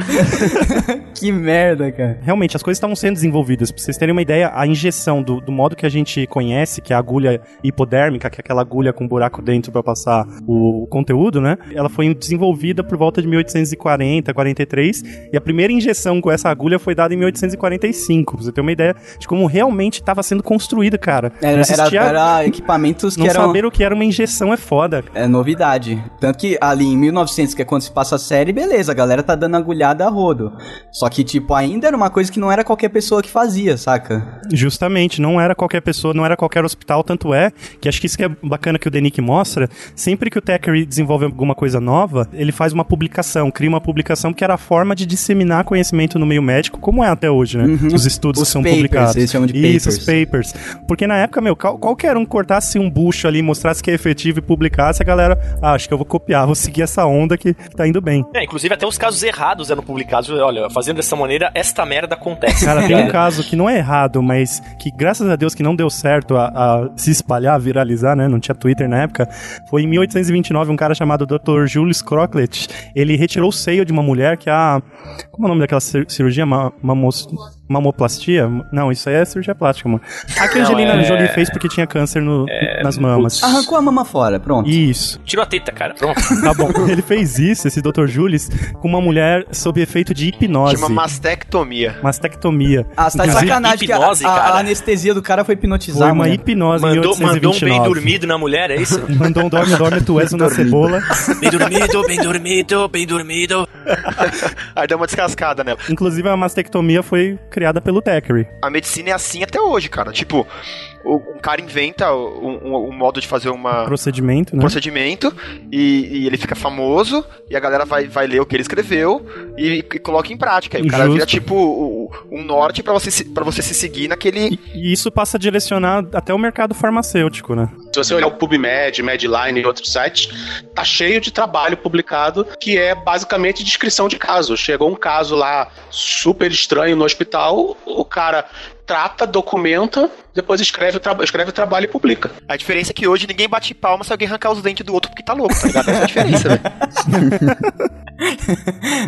que merda, cara. Realmente, as coisas estavam sendo desenvolvidas. Pra vocês terem uma ideia, a injeção do, do modo que a gente conhece, que é a agulha hipodérmica, que é aquela agulha com buraco dentro pra passar o, conteúdo, né? Ela foi desenvolvida por volta de 1840, 43, e a primeira injeção com essa agulha foi dada em 1845. Pra você ter uma ideia de como realmente estava sendo construída, cara. Era, existia- era, era equipamentos que não eram. saber o que era uma injeção é foda. É novidade. Tanto que ali em 1900, que é quando se passa a série, beleza, a galera tá dando agulhada a rodo. Só que, tipo, ainda era uma coisa que não era qualquer pessoa que fazia, saca? Justamente, não era qualquer pessoa, não era qualquer hospital, tanto é que acho que isso que é bacana que o Denick mostra, sempre que o Thackeray desenvolve alguma coisa nova, ele faz uma publicação, cria uma publicação que era a forma de disseminar conhecimento no meio médico, como é até hoje, né? Os estudos Uhum. Os que são papers, publicados. eles chamam de Isso, os papers. Porque na época, meu, qual- qualquer um cortasse um bucho ali, mostrasse que é efetivo e publicasse, a galera, ah, acho que eu vou copiar, vou seguir essa onda que tá indo bem. É, inclusive até os casos errados eram publicados. Olha, fazendo dessa maneira, esta merda acontece. Cara, tem um caso que não é errado, mas que graças a Deus que não deu certo a, a se espalhar, viralizar, né? Não tinha Twitter na época. Foi em 1829 um cara chamado Dr. Julius Crockett. Ele retirou o seio de uma mulher que a. Como é o nome daquela cir- cirurgia? Ma, mamos- mamoplastia? Não, isso aí é cirurgia plástica, mano. A que a Angelina é- Jolie fez porque tinha câncer no- nas mamas. Arrancou a mama fora, pronto. Isso. Tirou a teta, cara. Pronto. Tá bom. Ele fez isso, esse Dr. Julius, com uma mulher sob efeito de hipnose. Chama mastectomia. Mastectomia. Ah, você tá de sacanagem que a, hipnose, a- a anestesia do cara foi hipnotizar. Foi uma mulher. hipnose em Mandou, mandou um bem 1829. dormido na mulher, é isso? Mandou um dorme, dorme, tu és uma cebola. bem dormido, bem dormido, bem dormido. Aí dá uma descascada nela. Inclusive, a mastectomia foi criada pelo Thackeray. A medicina é assim até hoje, cara. Tipo, o- um cara inventa um, um- um modo de fazer uma, Procedimento, um né? procedimento e, e ele fica famoso e a galera vai, vai ler o que ele escreveu e, e coloca em prática. E o cara Justo. vira tipo o- um norte pra você, se- pra você se seguir naquele. E isso passa a direcionar até o mercado farmacêutico, né? Se você olhar o PubMed, Medline e outros sites, tá cheio de trabalho publicado que é basicamente descrição de casos. Chegou um caso lá super estranho no hospital, o cara trata, documenta, depois escreve o, escreve o trabalho e publica. A diferença é que hoje ninguém bate palma se alguém arrancar os dentes do outro porque tá louco, tá ligado? Essa é a diferença, velho.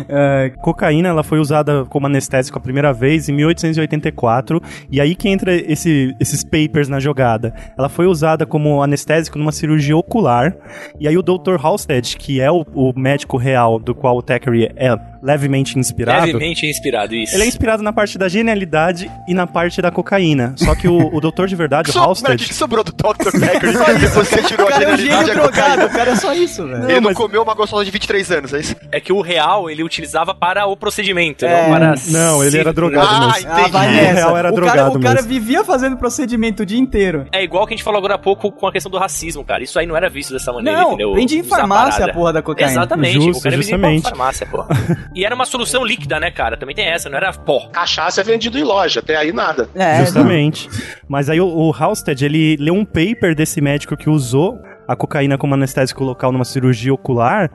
É, cocaína ela foi usada como anestésico a primeira vez em 1884 e aí que entra esse- esses papers na jogada. Ela foi usada como anestésico numa cirurgia ocular e aí o Dr. Halstead, que é o, o médico real do qual o Thackeray é levemente inspirado, Levemente inspirado, isso. ele é inspirado na parte da genialidade e na parte da cocaína. Só que o, o doutor de verdade, o velho, o Halstead, que sobrou do Dr. Thackeray? Você tirou a cara é um genialidade drogado, o cara é só isso, velho. Ele não comeu uma gostosa de 23 anos, é isso? É que o real ele utilizava para o procedimento, É. não para. Não, ele era drogado Ah, mesmo. entendi. Ah, vai O nessa. real era o cara, drogado o cara vivia fazendo procedimento o dia inteiro. É igual que a gente falou agora há pouco com a questão do racismo, cara. Isso aí não era visto dessa maneira, Não, entendeu? vendia em farmácia a porra da cocaína. Exatamente, Justo, o cara vendia em justamente. farmácia, pô. e era uma solução líquida, né, cara? Também tem essa, não era pó. Cachaça é vendido em loja, até aí nada. É, Justamente. Mas aí o, o Halstead, ele leu um paper desse médico que usou a cocaína como anestésico local numa cirurgia ocular,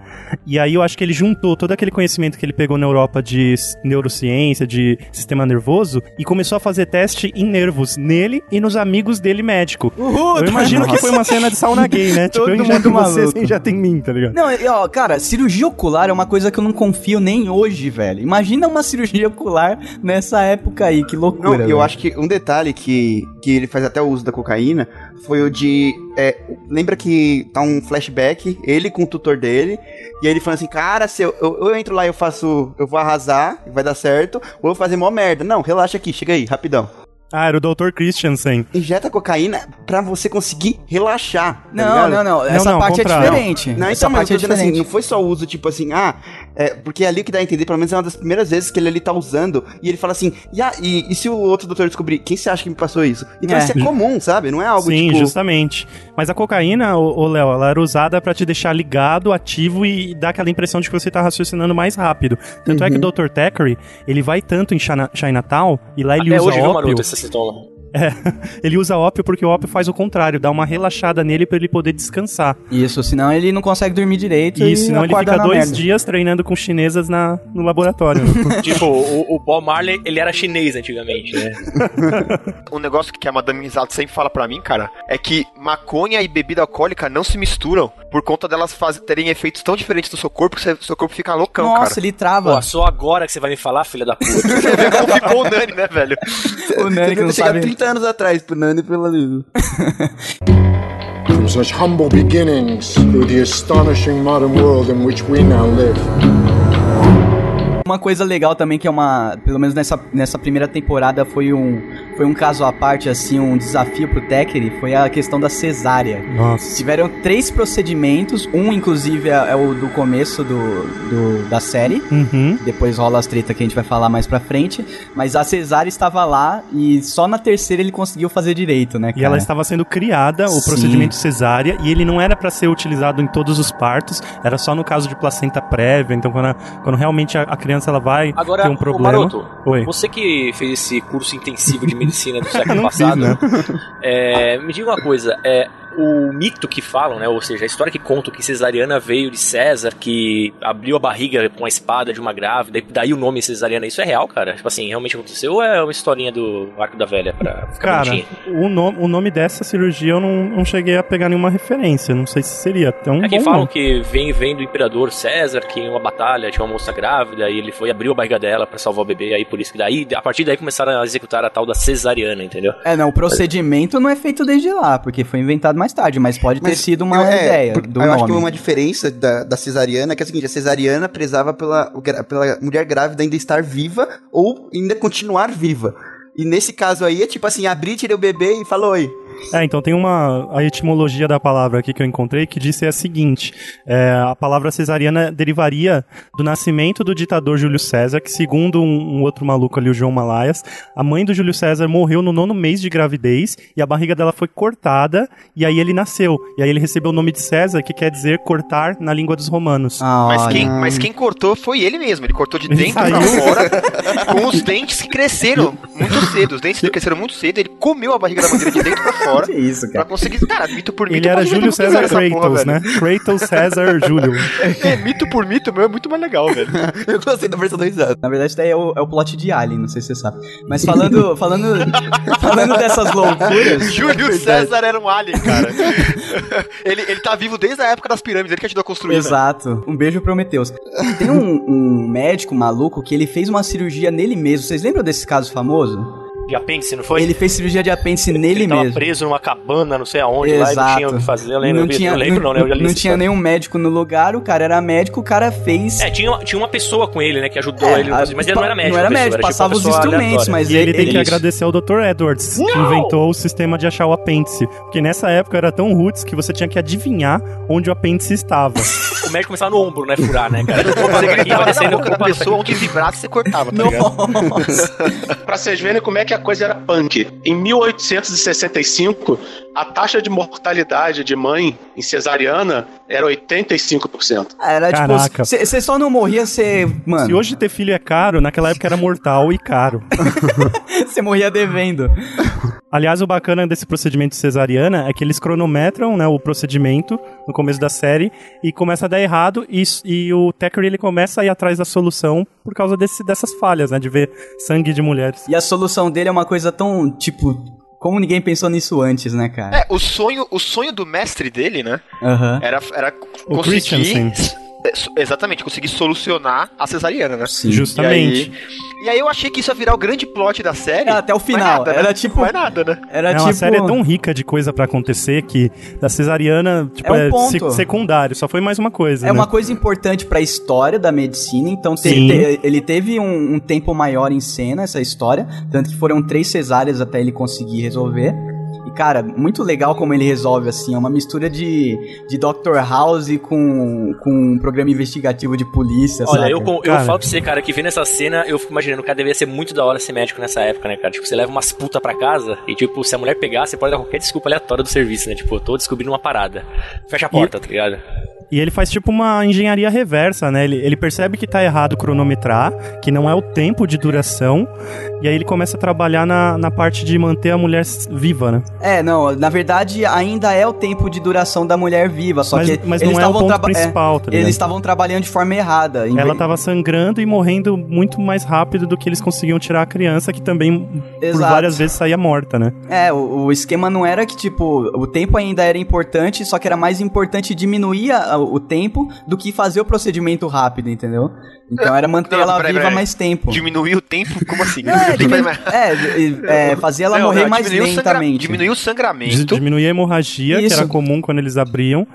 e aí eu acho que ele juntou todo aquele conhecimento que ele pegou na Europa de neurociência, de sistema nervoso, e começou a fazer teste em nervos nele e nos amigos dele médico. Uhul, eu imagino que foi uma cena de sauna gay, né? tipo, Todo eu injeto você, você injeta em mim, tá ligado? Não, ó, cara, cirurgia ocular é uma coisa que eu não confio nem hoje, velho. Imagina uma cirurgia ocular nessa época aí, que loucura. Não, eu velho. acho que um detalhe que, que ele faz até o uso da cocaína foi o de. é, lembra que tá um flashback, ele com o tutor dele, e aí ele falando assim: Cara, se eu, eu, eu entro lá e eu faço. Eu vou arrasar, vai dar certo, ou eu vou fazer mó merda. Não, relaxa aqui, chega aí, rapidão. Ah, era o Dr. Christiansen. Injeta cocaína pra você conseguir relaxar. tá Não, não, não. Essa não, parte é contrário. diferente. Não, Essa então, mas parte é eu tô dizendo assim, diferente. não foi só o uso, tipo assim, ah, é, porque é ali que dá a entender, pelo menos é uma das primeiras vezes que ele ali tá usando, e ele fala assim, e, e, e se o outro doutor descobrir, quem você acha que me passou isso? Então É. isso é comum, sabe? Não é algo Sim, tipo... justamente. Mas a cocaína, ô Léo, ela era usada pra te deixar ligado, ativo e dar aquela impressão de que você tá raciocinando mais rápido. Tanto Uhum. é que o Dr. Thackeray, ele vai tanto em China- Chinatown e lá ele Até usa hoje, viu, ópio. Maroto, esse sintoma. É, ele usa ópio porque o ópio faz o contrário, dá uma relaxada nele pra ele poder descansar. Isso, senão ele não consegue dormir direito E e senão ele fica dois merda. dias treinando com chinesas na, no laboratório. tipo, o, o Bob Marley, ele era chinês antigamente, né? Um negócio que a Madame Misato sempre fala pra mim, cara, é que maconha e bebida alcoólica não se misturam por conta delas faz, terem efeitos tão diferentes no seu corpo que você- seu corpo fica loucão, Nossa, cara. ele trava. Pô, só agora que você vai me falar, filha da puta. Você vê como ficou o Nani, né, velho? o Nani que não sabe... 30 anos atrás pro Nani e pelo livro. From such humble beginnings through the astonishing modern world in which we now live. Uma coisa legal também que é uma, pelo menos nessa, nessa primeira temporada foi um, foi um caso à parte assim, um desafio pro Thackeray, foi a questão da cesárea. Nossa. Tiveram três procedimentos, um inclusive é, é o do começo do, do- da série, Uhum. depois rola as tretas que a gente vai falar mais pra frente, mas a cesárea estava lá e só na terceira ele conseguiu fazer direito, né, E cara? ela estava sendo criada, o Sim. procedimento cesárea, e ele não era pra ser utilizado em todos os partos, era só no caso de placenta prévia, então quando, a- quando realmente a, a criança ela vai Agora, ter um problema. Maroto, Oi. você que fez esse curso intensivo de medicina do século passado, fiz, né? é, me diga uma coisa, é, o mito que falam, né? Ou seja, a história que conta que cesariana veio de César, que abriu a barriga com a espada de uma grávida, e daí o nome cesariana, isso é real, cara? Tipo assim, realmente aconteceu ou é uma historinha do Arco da Velha pra ficar Cara, bonitinho? o, nome, o nome dessa cirurgia eu não, não cheguei a pegar nenhuma referência. Não sei se seria tão É que bom. falam não. que vem, vem do imperador César, que em uma batalha tinha uma moça grávida e ele foi abriu a barriga dela pra salvar o bebê, aí por isso que daí, a partir daí começaram a executar a tal da cesariana, entendeu? É, não, o procedimento não é feito desde lá, porque foi inventado mais tarde, mas pode ter Mas sido uma eu- é, ideia do eu nome. acho que uma diferença da, da cesariana é que é a seguinte, a cesariana prezava pela, pela mulher grávida ainda estar viva ou ainda continuar viva. E nesse caso aí é tipo assim, abrir, tirei o bebê e falou oi. É, então tem uma. A etimologia da palavra aqui que eu encontrei que disse a seguinte: é, a palavra cesariana derivaria do nascimento do ditador Júlio César, que, segundo um, um outro maluco ali, o João Malaias, a mãe do Júlio César morreu no nono mês de gravidez e a barriga dela foi cortada e aí ele nasceu. E aí ele recebeu o nome de César, que quer dizer cortar na língua dos romanos. Mas quem, mas quem cortou foi ele mesmo. Ele cortou de dentro pra saiu. fora com os dentes que cresceram muito cedo. Os dentes cresceram muito cedo. Ele comeu a barriga da bandeira de dentro pra fora. Que isso, Pra conseguir. Cara, mito por mito. Ele era Júlio César porra, Kratos, velho. né? Kratos César Júlio. É, mito por mito, meu, é muito mais legal, velho. Eu gostei da versão do risado. Na verdade, isso daí é o, é o plot de Alien, não sei se você sabe. Mas falando, falando, falando dessas loucuras. Júlio César era um alien, cara. ele, ele tá vivo desde a época das pirâmides, ele que ajudou a construir. Exato. Um beijo Prometeus. Tem um, um médico maluco que ele fez uma cirurgia nele mesmo. Vocês lembram desse caso famoso? De apêndice, não foi? Ele fez cirurgia de apêndice nele Ele tava mesmo. preso numa cabana, não sei aonde, lá e não tinha o que fazer. Eu lembro, não eu tinha, não lembro não, né? Eu já li não tinha história. nenhum médico no lugar, o cara era médico, o cara fez. É, tinha, tinha uma pessoa com ele, né, que ajudou É, ele, no a- processo, mas ele não era médico. não era pessoa, médico, tipo uma passava os pessoa instrumentos, aleatória. mas E ele tem que Isso. agradecer ao Dr. Edwards, que inventou o sistema de achar o apêndice. Porque nessa época era tão roots que você tinha que adivinhar onde o apêndice estava. O médico começava no ombro, né, furar, né, cara? Vou fazer que ele Aqui, vai tava na descendo, boca da pessoa onde vibrasse você cortava, tá ligado? Pra vocês verem como é que a coisa era punk. Em 1865, a taxa de mortalidade de mãe em cesariana era 85%. Era Caraca. tipo, você só não morria, você. Se Mano, hoje ter filho é caro, naquela época era mortal e caro. você morria devendo. Aliás, o bacana desse procedimento cesariana é que eles cronometram né, o procedimento no começo da série e começa a dar errado e, e o Thackeray ele começa a ir atrás da solução por causa desse, dessas falhas, né? De ver sangue de mulheres. E a solução dele é uma coisa tão, tipo, como ninguém pensou nisso antes, né, cara? É, o sonho, o sonho do mestre dele, né? Era, era O conseguir. É, Exatamente, conseguir solucionar a cesariana, né? Sim. Justamente. E aí, e aí eu achei que isso ia virar o grande plot da série. É, até o final. nada, né? Era tipo- Não vai nada, né? Era É, tipo. uma série é tão rica de coisa pra acontecer que da cesariana tipo, É um é, ponto. se- secundário, só foi mais uma coisa. É né? uma coisa importante pra história da medicina, então te- te- ele teve um, um tempo maior em cena, essa história, tanto que foram três cesáreas até ele conseguir resolver. E, cara, muito legal como ele resolve, assim, é uma mistura de, de Dr. House com, com um programa investigativo de polícia, Olha, saca? eu, eu Cara. falo pra você, cara, que vendo essa cena, eu fico imaginando, cara, devia ser muito da hora ser médico nessa época, né, cara? Tipo, você leva umas putas pra casa e, tipo, se a mulher pegar, você pode dar qualquer desculpa aleatória do serviço, né? Tipo, eu tô descobrindo uma parada. Fecha a porta, tá ligado? E ele faz tipo uma engenharia reversa, né? Ele, ele percebe que tá errado cronometrar, que não é o tempo de duração, e aí ele começa a trabalhar na, na parte de manter a mulher viva, né? É, não, na verdade ainda é o tempo de duração da mulher viva, só Mas- que mas eles não é o estavam ponto traba- principal, tá ligado? Eles estavam trabalhando de forma errada. Ela vez- tava sangrando e morrendo muito mais rápido do que eles conseguiam tirar a criança, que também por Exato. várias vezes saía morta, né? É, o, o esquema não era que, tipo, o tempo ainda era importante, só que era mais importante diminuir a- o tempo do que fazer o procedimento rápido, entendeu? Então era manter Não, ela peraí, viva peraí. mais tempo. Diminuir o tempo? Como assim? É, Diminuir o tempo diminu- mais- é, é, fazer ela Não, morrer não, mais diminuir lentamente. Diminuir o sangramento. Diminuir a hemorragia, que Isso. era comum quando eles abriam,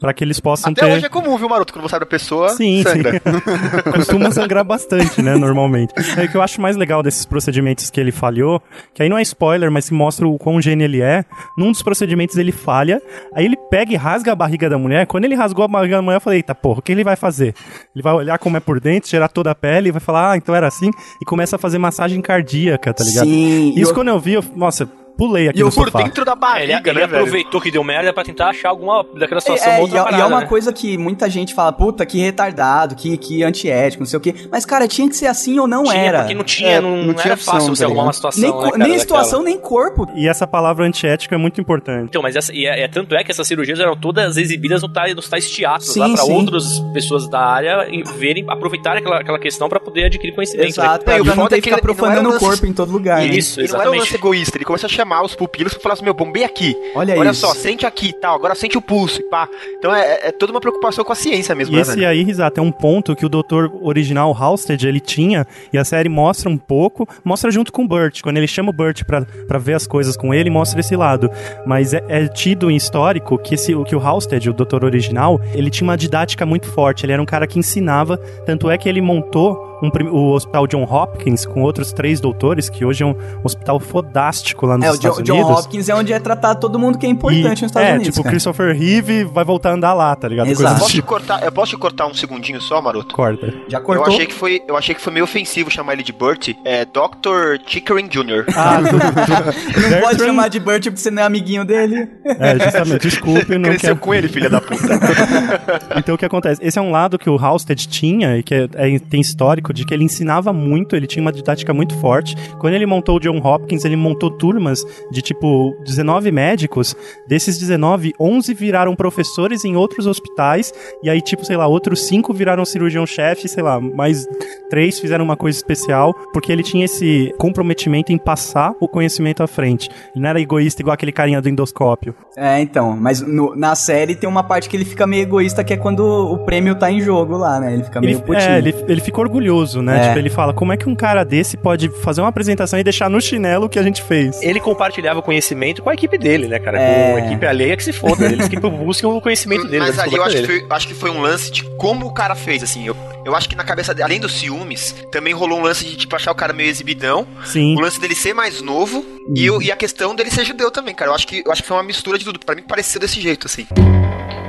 pra que eles possam Até ter. hoje é comum, viu, Maroto? Quando você abre a pessoa, Sim, sangra. sim. Costuma sangrar bastante, né, normalmente. É o que eu acho mais legal desses procedimentos que ele falhou, que aí não é spoiler, mas se mostra o quão gênio ele é. Num dos procedimentos ele falha, aí ele pega e rasga a barriga da mulher. Quando ele rasgou a barriga da mulher, eu falei, eita porra, o que ele vai fazer? Ele vai olhar como é por dentro, tirar toda a pele e vai falar, ah, então era assim, e começa a fazer massagem cardíaca, tá ligado? Sim, Isso eu- quando eu vi, eu, nossa, pulei aqui E no eu por sofá. dentro da É, barriga, ele, ele né, velho? aproveitou que deu merda pra tentar achar alguma daquela situação, É, é, outra e, é- e parada, é uma né? coisa que muita gente fala, puta, que retardado, que, que antiético, não sei o quê. Mas, cara, tinha que ser assim ou não Tinha, era. porque não tinha, É, não, não não tinha era opção, fácil você tá arrumar uma situação, nem né, cara, nem daquela. situação, nem corpo. E essa palavra antiético é muito importante. Então, mas essa, e é, é- tanto é que essas cirurgias eram todas exibidas no tais, nos tais teatros, Sim, lá pra sim. outras pessoas da área verem, aproveitarem aquela, aquela questão pra poder adquirir conhecimento. Exato, né? pra, E o pra não foda ter é que ficar ele profanando o corpo em todo lugar. né? Isso, E não era um lance exatamente. egoísta, ele começa a chamar os pupilos pra falar assim, meu, bombei aqui. Olha Olha isso. só, sente aqui e tal, agora sente o pulso e pá. Então é, é toda uma preocupação com a ciência mesmo, E né, esse velho? aí, Risato, é um ponto que o doutor original Halstead, ele tinha, e a série mostra um pouco, mostra junto com o Burt. Quando ele chama o Burt pra, pra ver as coisas com ele, mostra esse lado. Mas é, é tido em histórico que, esse, que o Halstead, o doutor original, ele tinha uma didática muito forte. Ele era um cara que ensinava, tanto é que ele montou um o Hospital John Hopkins com outros três doutores, que hoje é um hospital fodástico lá nos É, o Estados John, John Unidos. Hopkins é onde é tratado todo mundo que é importante E- nos Estados é, Unidos. tipo, cara. Christopher Reeve vai voltar a andar lá, tá ligado? Exato. Posso te tipo. cortar, eu posso te cortar um segundinho só, maroto? Corta. Já Eu cortou? achei, que foi, eu achei que foi meio ofensivo chamar ele de Burt. É Dr. Chickering Jr. Ah, do, do, Não pode chamar de Burt porque você não é amiguinho dele. É, justamente, desculpe, não Cresceu quero... com ele, filha da puta. Então o que acontece? Esse é um lado que o Halstead tinha e que é- é- tem histórico de que ele ensinava muito, ele tinha uma didática muito forte. Quando ele montou o John Hopkins, ele montou turmas de tipo 19 médicos. Desses 19, 11 viraram professores em outros hospitais e aí tipo, sei lá, outros 5 viraram cirurgião-chefe, sei lá, mais 3 fizeram uma coisa especial, porque ele tinha esse comprometimento em passar o conhecimento à frente. Ele não era egoísta igual aquele carinha do endoscópio. É, então. Mas no- na série tem uma parte que ele fica meio egoísta, que é quando o prêmio tá em jogo lá, né? Ele fica meio Ele, putinho. é, ele, ele fica orgulhoso, né? É. Tipo, ele fala, como é que um cara desse pode fazer uma apresentação e deixar no chinelo o que a gente fez? Ele compartilhava o conhecimento com a equipe dele, né, cara? É. Com a equipe alheia que se foda. Eles que buscam o conhecimento dele. Mas ali eu acho que, foi, acho que foi um lance de como o cara fez, assim. Eu, eu acho que na cabeça dele, além dos ciúmes, também rolou um lance de, tipo, achar o cara meio exibidão. Sim. O lance dele ser mais novo e, o- e a questão dele ser judeu também, cara. Eu acho que, eu acho que foi uma mistura de tudo. Pra mim pareceu desse jeito, assim.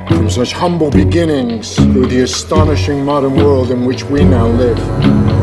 From such humble beginnings through the astonishing modern world in which we now live.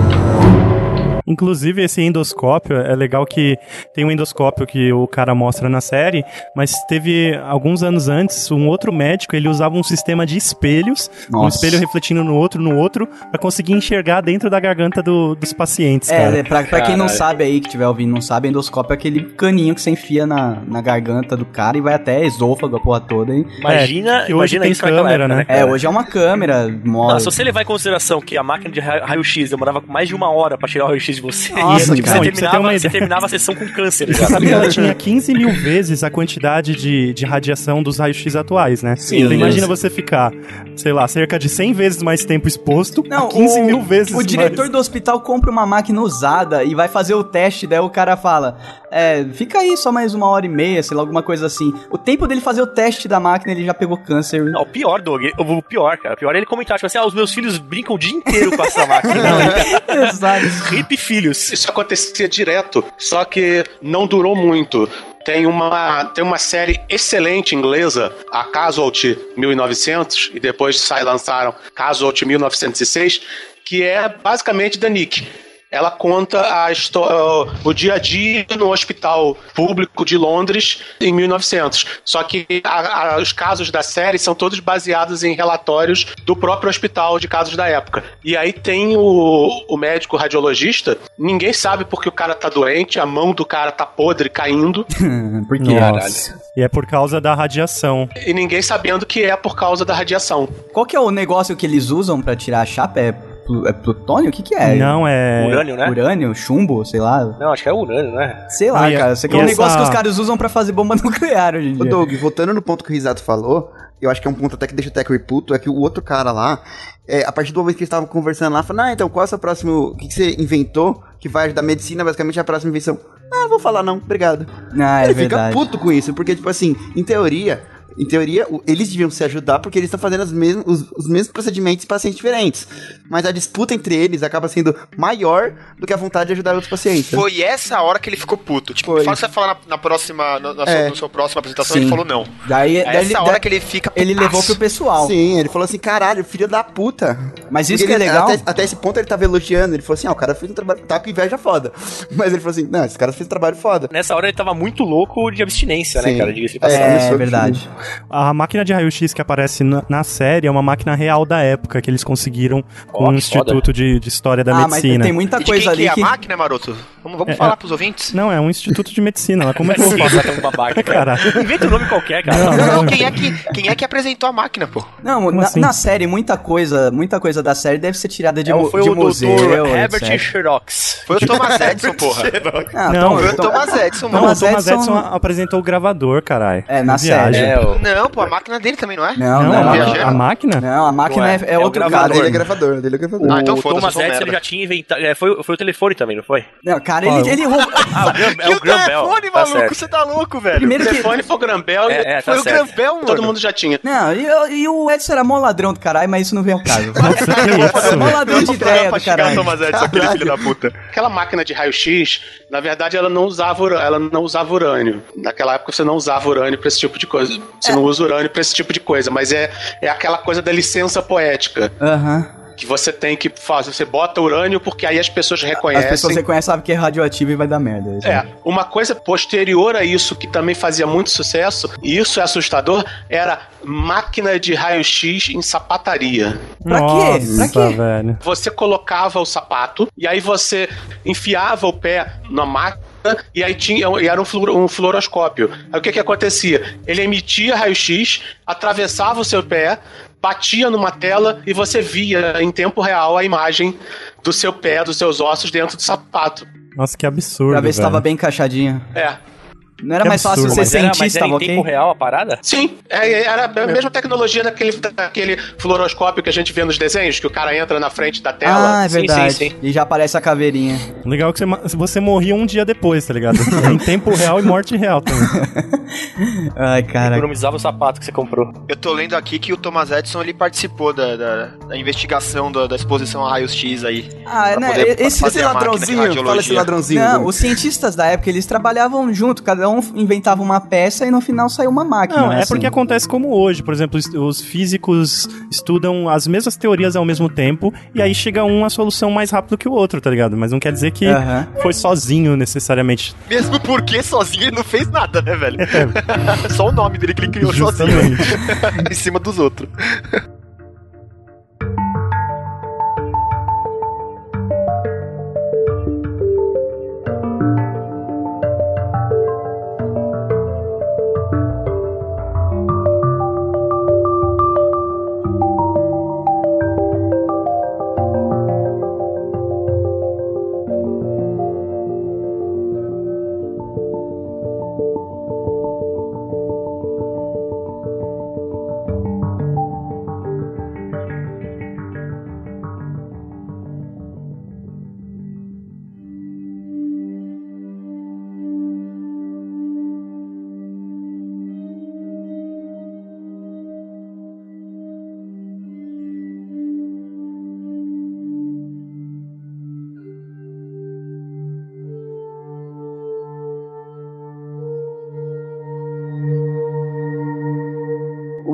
Inclusive, esse endoscópio, é legal que tem um endoscópio que o cara mostra na série, mas teve alguns anos antes, um outro médico, ele usava um sistema de espelhos, um Nossa. espelho refletindo no outro, no outro, pra conseguir enxergar dentro da garganta do- dos pacientes, cara. É, pra, pra quem não sabe aí, que estiver ouvindo, não sabe, endoscópio é aquele caninho que você enfia na, na garganta do cara e vai até esôfago, a porra toda. Hein? Imagina, É, que hoje imagina tem câmera, época, né? cara? É, hoje é uma câmera, mole. Não, se você levar em consideração que a máquina de ra- raio-x demorava mais de uma hora pra tirar o raio-x de você, Nossa, e, tipo, cara. você, você terminava, você ideia- terminava a sessão com câncer. Você já, sabe que ela tinha 15 mil vezes a quantidade de, de radiação dos raios-x atuais, né? Sim. Então imagina você ficar, sei lá, cerca de 100 vezes mais tempo exposto Não, a 15 o, mil vezes O diretor mais. do hospital compra uma máquina usada e vai fazer o teste, daí o cara fala: É, fica aí só mais uma hora e meia, sei lá, alguma coisa assim. O tempo dele fazer o teste da máquina, ele já pegou câncer. Não, o pior, Doug, o pior, cara, o pior é ele comentar, tipo assim, ah, os meus filhos brincam o dia inteiro com essa máquina. Exato. Hip filhos. Isso acontecia direto, só que não durou muito. Tem uma, tem uma série excelente inglesa, a Casualty 1900, e depois sai, lançaram Casualty 1906, que é basicamente da Nick. Ela conta a histó- o dia a dia no hospital público de Londres em 1900. Só que a- a- os casos da série são todos baseados em relatórios do próprio hospital de casos da época. E aí tem o, o médico radiologista, ninguém sabe porque o cara tá doente, a mão do cara tá podre caindo, Por quê? Nossa. E é por causa da radiação. e ninguém sabendo que é por causa da radiação. Qual que é o negócio que eles usam pra tirar a chapa? É, é plutônio? O que que é? Não, é. Urânio, né? Urânio? Chumbo? Sei lá. Não, acho que é urânio, né? Sei lá, Não, e a- cara. Isso aqui é um essa- negócio que os caras usam pra fazer bomba nuclear hoje em Ô, dia. Doug, voltando no ponto que o Risato falou, eu acho que é um ponto até que deixa o Tech puto, é que o outro cara lá, é, a partir do momento que eles estavam conversando lá, falando, ah, então qual é o seu próximo, o que, que você inventou que vai ajudar a medicina, basicamente é a próxima invenção? Ah, vou falar não, obrigado. Ah, é Ele fica verdade. puto com isso, porque, tipo assim, em teoria, em teoria, eles deviam se ajudar porque eles estão fazendo os mesmos, os, os mesmos procedimentos em pacientes diferentes. Mas a disputa entre eles acaba sendo maior do que a vontade de ajudar outros pacientes. né? Foi essa hora que ele ficou puto. Tipo, Foi. fala você vai falar na, na próxima, na, na É. sua, no seu apresentação, Sim. ele falou não. Daí, É daí essa ele, hora que ele fica ele putaço. levou pro pessoal. Sim, ele falou assim, caralho, filho da puta. Mas isso Porque que é ele- legal. Até, até esse ponto ele tava elogiando. Ele falou assim: ah, o cara fez um trabalho. Tá com inveja foda. Mas ele falou assim: não, esse cara fez um trabalho foda. Nessa hora ele tava muito louco de abstinência, né, Sim. cara? Diga-se de É, É verdade. A máquina de raio-x que aparece na, na série é uma máquina real da época que eles conseguiram com Ó, o Instituto de, de História da ah, mas Medicina. tem muita E coisa quem ali que é que. a máquina, Maroto? Vamos, vamos É, falar é- pros ouvintes? Não, é um Instituto de Medicina. Como é que eu vou falar? babaca, cara. Caralho. Inventa um nome qualquer, cara. Não, Não, não, não. quem é, que, quem é que apresentou a máquina, pô? Não, na, assim? na série, muita coisa, muita coisa da série deve ser tirada de, É, mu- foi de o museu. doutor Herbert etc. Xerox. Foi o Thomas Edison, porra. Ah, Não, Tom- Foi o Thomas Edison, Não, mano. Thomas o Thomas Edison- apresentou o gravador, caralho. É, na série. É, o... Não, pô, a máquina dele também, não é? Não, Não, não, a, a máquina? Não, a máquina é, é, é o outro gravador. cara. Dele é gravador, dele é gravador. Ah, então foda-se, eu Thomas Edison já tinha inventado. é, foi, foi o telefone também, não foi? Não, cara, ele, ele roubou. Ah, é o telefone, Tá maluco? Você tá louco, velho? Primeiro O que. telefone foi o Grambel É, é, tá Foi o. Grambel, mano. todo mundo já tinha. Não, e, e o Edson era mó ladrão do caralho, mas isso não vem ao caso. Mó ladrão de ideia do caralho. Thomas Edison, aquele filho da puta. Aquela máquina de raio-x, na verdade, ela não usava ela não usava urânio. Naquela época você não usava urânio pra esse tipo de coisa. Você não usa urânio pra esse tipo de coisa, mas é, é aquela coisa da licença poética. Aham. Que você tem que fazer. Você bota urânio porque aí as pessoas As reconhecem. pessoas reconhecem, sabem que é radioativo e vai dar merda. É, uma coisa posterior a isso que também fazia muito sucesso, e isso é assustador, era máquina de raio-x em sapataria. Pra quê? Pra quê? velho. Você colocava o sapato e aí você enfiava o pé na máquina e aí tinha e era um, fluoro- um fluoroscópio. Aí o que que acontecia? Ele emitia raio-x, atravessava o seu pé, batia numa tela e você via em tempo real a imagem do seu pé, dos seus ossos dentro do sapato. Nossa, que absurdo. Pra ver se velho. tava bem encaixadinho. É. Não era Que mais fácil absurdo. ser cientista, era em ok? tempo real a parada? Sim, é, era a mesma tecnologia daquele, daquele fluoroscópio que a gente vê nos desenhos, que o cara entra na frente da tela. Ah, é Sim, verdade. sim, sim. E já aparece a caveirinha. Legal que você, você morria um dia depois, tá ligado? em tempo real e morte real também. Ai, cara. Economizava o sapato que você comprou. Eu tô lendo aqui que o Thomas Edison ele participou da, da, da investigação da, da exposição a raios X aí. Ah, né? Esse, Esse ladrãozinho, fala esse ladrãozinho. Não, os cientistas da época, eles trabalhavam junto, cada um inventava uma peça e no final saiu uma máquina. Não, né, é assim. porque acontece como hoje. Por exemplo, os- os físicos estudam as mesmas teorias ao mesmo tempo e aí chega um a solução mais rápido que o outro, tá ligado? Mas não quer dizer que foi sozinho necessariamente. Mesmo porque sozinho ele não fez nada, né, velho? Só o nome dele que ele criou sozinho. Justamente. em cima dos outros.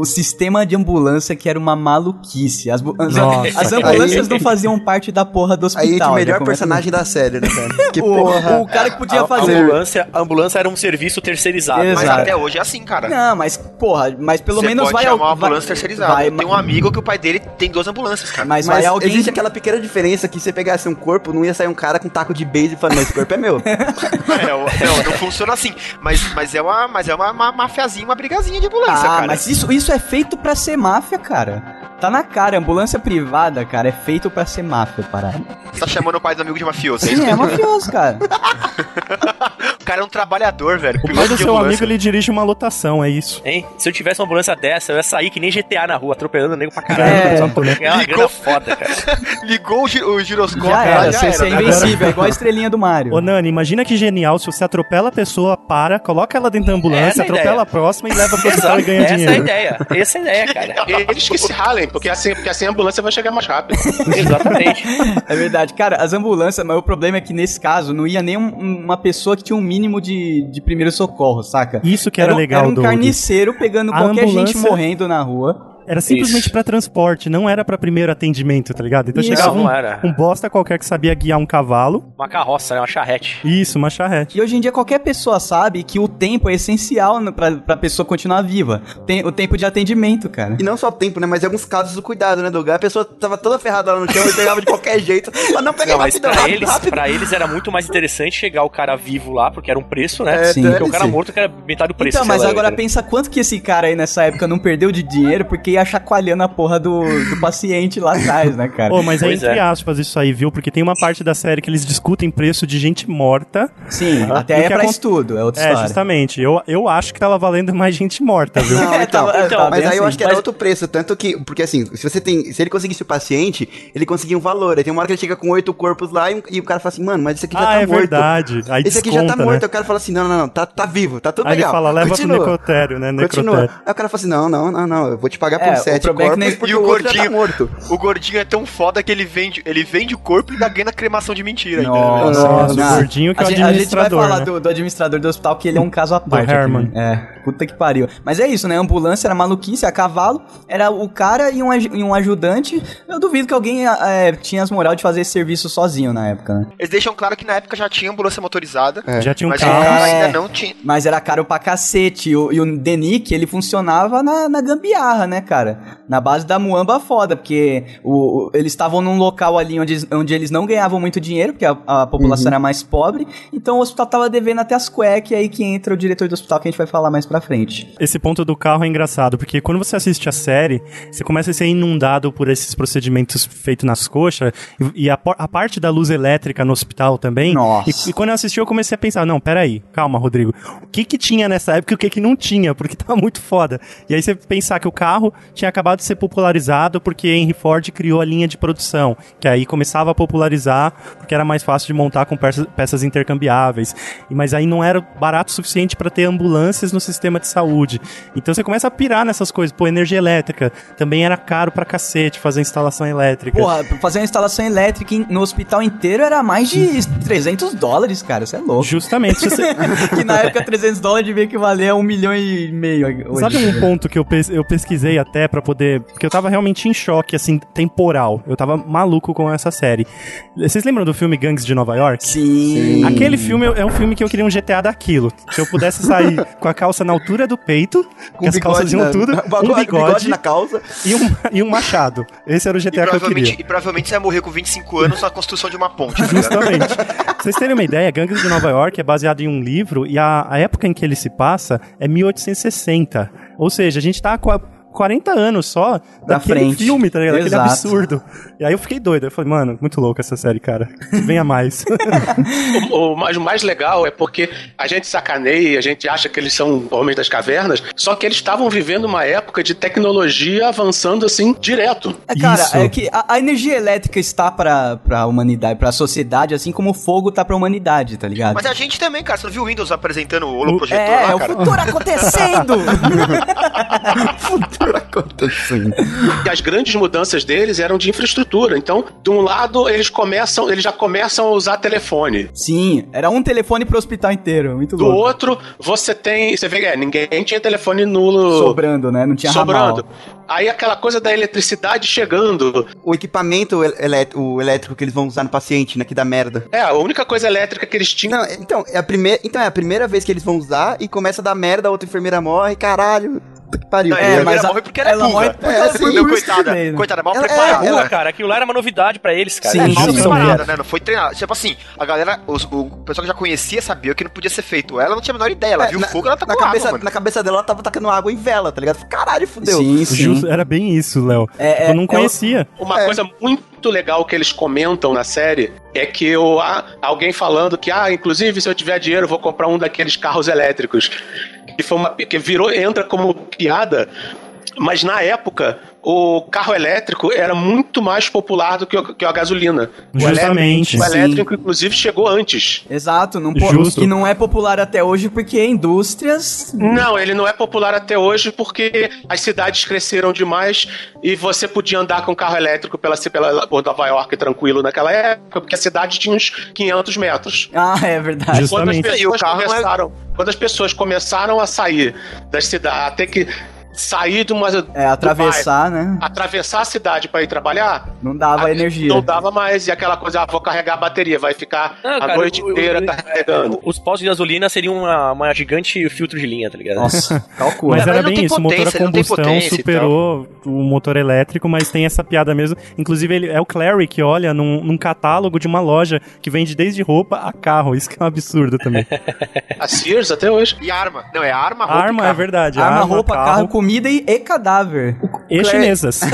O sistema de ambulância que era uma maluquice. As, Nossa, as ambulâncias não faziam parte da porra do hospital. Aí entra o já melhor personagem da série, né, cara? Que o, porra. o cara que podia A, a fazer. ambulância, a ambulância era um serviço terceirizado. Exato. Mas né, até hoje é assim, cara. Não, mas, porra, mas pelo Você menos pode vai chamar uma vai- ambulância terceirizada. vai- Eu tenho um amigo que o pai dele tem duas ambulâncias, cara. Mas, Mas vai alguém. existe aquela pequena diferença que se você pegasse um corpo, não ia sair um cara com taco de base e falar, não, esse corpo é meu. É, não, não funciona assim. Mas, mas é, uma, mas é uma, uma mafiazinha, uma brigazinha de ambulância, Ah, cara. mas isso, isso é feito pra ser máfia, cara. Tá na cara, ambulância privada, cara, é feito pra ser máfia, parada. Você tá chamando o pai do amigo de mafioso, é Sim, é mafioso, cara. O cara é um trabalhador, velho. O pai do seu amigo, ele dirige uma lotação, é isso. Hein? Se eu tivesse uma ambulância dessa, eu ia sair que nem GTA na rua, atropelando o nego pra caralho. É. Ganhar uma Ligou- foda, cara. Ligou o, gi- o giroscópio Já lá, era, já você você é era. invencível, é igual a estrelinha do Mario. Ô, Nani, imagina que genial se você atropela a pessoa, para, coloca ela dentro da Essa ambulância, é a atropela ideia. a próxima e leva pro hospital e ganha essa é a dinheiro. ideia. Essa é a ideia, cara. Eles que se ralem, porque assim, porque assim a ambulância vai chegar mais rápido. Exatamente. É verdade. Cara, as ambulâncias, mas o problema é que nesse caso não ia nem um- uma pessoa que tinha um mínimo de, de primeiro socorro, saca? Isso que era, um- legal Era um do carniceiro pegando A qualquer gente ambulância- morrendo na rua. Era simplesmente pra transporte, não era pra primeiro atendimento, tá ligado? Então Isso. chegava Não, um, não um bosta qualquer que sabia guiar um cavalo. Uma carroça, né? Uma charrete. Isso, uma charrete. E hoje em dia qualquer pessoa sabe que o tempo é essencial pra, pra pessoa continuar viva. Tem, o tempo de atendimento, cara. E não só o tempo, né? Mas em alguns casos o cuidado, né, Doug? A pessoa tava toda ferrada lá no chão e pegava de qualquer jeito. Mas não, pega Não, mas rápido, pra rápido, eles, rápido. pra eles era muito mais interessante chegar o cara vivo lá, porque era um preço, né? É, Sim. Porque o cara morto que era metade do preço. Então, mas lá, agora pensa quanto que esse cara aí nessa época não perdeu de dinheiro porque ia chacoalhando a porra do, do paciente lá atrás, né, cara? Ô, mas é Pois entre é. aspas isso aí, viu? Porque tem uma parte da série que eles discutem preço de gente morta. Sim, até o aí é pra acon- estudo, é outra É, história. justamente. Eu, eu acho que tava valendo mais gente morta, viu? Não, É, então, então, tava mas aí eu assim. acho que era Mas- outro preço, tanto que, porque assim, se você tem, se ele conseguisse o paciente, ele conseguia um valor, aí tem uma hora que ele chega com oito corpos lá e, e o cara fala assim, mano, mas esse aqui já ah, tá é morto. verdade. Aí Esse aqui já tá desconta, morto, né? aí o cara fala assim, não, não, não, tá, tá vivo, tá tudo Aí ele legal. fala, leva Continua. pro necrotério, né? Continua. Necrotério. Aí o cara fala assim, não, não, não, não, eu vou te pagar por É, o sete problema é corpos nem- porque E o o já gordinho, tá morto. o gordinho é tão foda que ele vende, ele vende o corpo e ainda ganha cremação de mentira. ainda, né? Nossa, Nossa, o gordinho que é a o gente, a gente vai administrador, falar né? do, do administrador do hospital, que ele é um caso à parte. Herman. né? É, puta que pariu. Mas é isso, né? A ambulância era maluquice, a cavalo, era o cara e um, e um ajudante. Eu duvido que alguém é, tinha as moral de fazer esse serviço sozinho na época, né? Eles deixam claro que na época já tinha ambulância motorizada. Já tinha um mas carro. o É. ainda não tinha. Mas era caro pra cacete. E o, e o Denick, ele funcionava na, na gambiarra, né, cara? Na base da muamba foda, porque o, o- eles estavam num local ali onde, onde eles não ganhavam muito dinheiro, porque a, a população era mais pobre. Então o hospital tava devendo até as cuecas, e aí que entra o diretor do hospital, que a gente vai falar mais pra frente. Esse ponto do carro é engraçado, porque quando você assiste a série, você começa a ser inundado por esses procedimentos feitos nas coxas, e, e a, a parte da luz elétrica no hospital também. Nossa. E, e quando eu assisti, eu comecei a pensar, não, peraí, calma, Rodrigo. O que que tinha nessa época e o que que não tinha? Porque tava muito foda. E aí você pensar que o carro tinha acabado de ser popularizado porque Henry Ford criou a linha de produção, que aí começava a popularizar porque era mais fácil de montar com peças, peças intercambiáveis. Mas aí não era barato o suficiente para ter ambulâncias no sistema de saúde. Então você começa a pirar nessas coisas. Pô, energia elétrica também era caro pra cacete fazer instalação elétrica. Porra, fazer uma instalação elétrica no hospital inteiro era mais de 300 dólares, cara. Isso é louco. Justamente. você- que na época 300 dólares devia equivaler a um milhão e meio. hoje. Sabe um ponto que eu, pes- eu pesquisei até pra poder. Porque eu tava realmente em choque, assim, temporal. Eu tava maluco com essa série. Vocês lembram do filme Gangs de Nova York? Sim. Aquele filme é um filme que eu queria um GTA daquilo. Se eu pudesse sair com a calça na altura do peito, que as calças iam tudo, um bigode na calça. e um, e um machado. Esse era o GTA que eu queria. e provavelmente você vai morrer com 25 anos na construção de uma ponte. tá? Justamente. Pra vocês terem uma ideia, Gangues de Nova York é baseado em um livro e a, a época em que ele se passa é 1860. Ou seja, a gente tá com a- 40 anos só Da daquele frente. filme, tá ligado? Aquele Exato. absurdo. E aí eu fiquei doido. Eu falei, mano, muito louco essa série, cara. Venha mais. O, o mais, o mais legal é porque a gente sacaneia, a gente acha que eles são homens das cavernas, só que eles estavam vivendo uma época de tecnologia avançando assim direto. É, cara, Isso. é que a, a energia elétrica está pra, pra humanidade, pra sociedade, assim como o fogo tá pra humanidade, tá ligado? Mas a gente também, cara. Você não viu o Windows apresentando o holoprojetor é, lá, é o futuro acontecendo! acontecendo. E as grandes mudanças deles eram de infraestrutura. Então, de um lado, eles começam, eles já começam a usar telefone. Sim, era um telefone pro hospital inteiro, muito Do louco. outro, você tem. Você vê, é, ninguém tinha telefone nulo. Sobrando, né? Não tinha sobrando. ramal. Aí aquela coisa da eletricidade chegando. O equipamento o elétrico que eles vão usar no paciente, né? Que dá merda. É, a única coisa elétrica que eles tinham. Não, então, é a primeira, então, é a primeira vez que eles vão usar e começa a dar merda, a outra enfermeira morre, caralho. Que pariu. É, a enfermeira mas a- morre porque era ela morre porque é, ela foi não, por isso coitada. né? Coitada, mal Ela- preparada. Pô, cara, aquilo lá era uma novidade pra eles, cara. Sim, É, mal sim. preparada, né? Não foi treinada. Tipo assim, a galera, os- o pessoal que já conhecia sabia que não podia ser feito. Ela não tinha a menor ideia. Ela É, viu na, fogo ela tá na com cabeça, água, mano. na cabeça dela, ela tava tacando água em vela, tá ligado? Caralho, fudeu. Sim, sim. Era bem isso, Léo. É, é, eu não é conhecia. Uma É. coisa muito, legal que eles comentam na série é que o, ah, alguém falando que, ah, inclusive, se eu tiver dinheiro, eu vou comprar um daqueles carros elétricos. Que, foi uma, que virou, entra como piada, mas na época o carro elétrico era muito mais popular do que, o- que a gasolina. O Justamente. elétrico, o Sim. elétrico, inclusive, chegou antes. Exato, não po- Justo. e não é popular até hoje porque indústrias. Não, ele não é popular até hoje porque as cidades cresceram demais e você podia andar com carro elétrico pela, pela por Nova York tranquilo naquela época, porque a cidade tinha uns 500 metros. Ah, é verdade. Justo. Quando as Justamente. E o pessoas é- começaram, quando as pessoas começaram a sair das cidades, a ter que sair de uma É, atravessar, né? atravessar a cidade para ir trabalhar, Não dava a- energia. Não dava mais. E aquela coisa, ah, vou carregar a bateria, vai ficar Não, a cara, noite o- inteira o- carregando. Os postos de gasolina seriam uma, uma gigante filtro de linha, tá ligado? Nossa, calcula. Mas É, era mas não bem isso, o motor a combustão superou o motor elétrico, mas tem essa piada mesmo. Inclusive, ele, é o Clary que olha num, num catálogo de uma loja que vende desde roupa a carro. Isso que é um absurdo também. A Sears até hoje. E arma. Não, é arma, roupa e arma é carro. verdade. Arma, roupa, carro, comida e, e cadáver. e Clary- chinesas.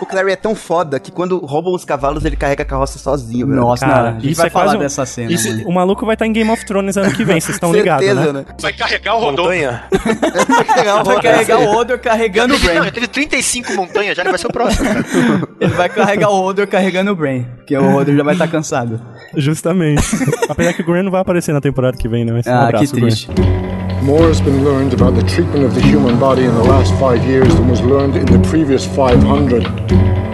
O Clary é tão foda que quando roubam os cavalos, ele carrega a carroça sozinho, velho. Nossa, Cara, não, a gente isso vai é falar quase um- dessa cena. Isso- mano. o maluco vai estar em Game of Thrones ano que vem, vocês estão ligados, Certeza, né? né? Vai carregar o Rodolfo. Montanha. Vai carregar o Odor carregando o Não, Brain. já teve 35 montanhas, já ele vai ser o próximo. cara. Ele vai carregar o Odor carregando o Brain. Porque o Odor já vai estar cansado. Justamente. Apesar que o Grant não vai aparecer na temporada que vem, né? Mas um Ah, que abraço, Grant. triste. More has been learned about the treatment of the human body in the last five years than was learned in the previous 500.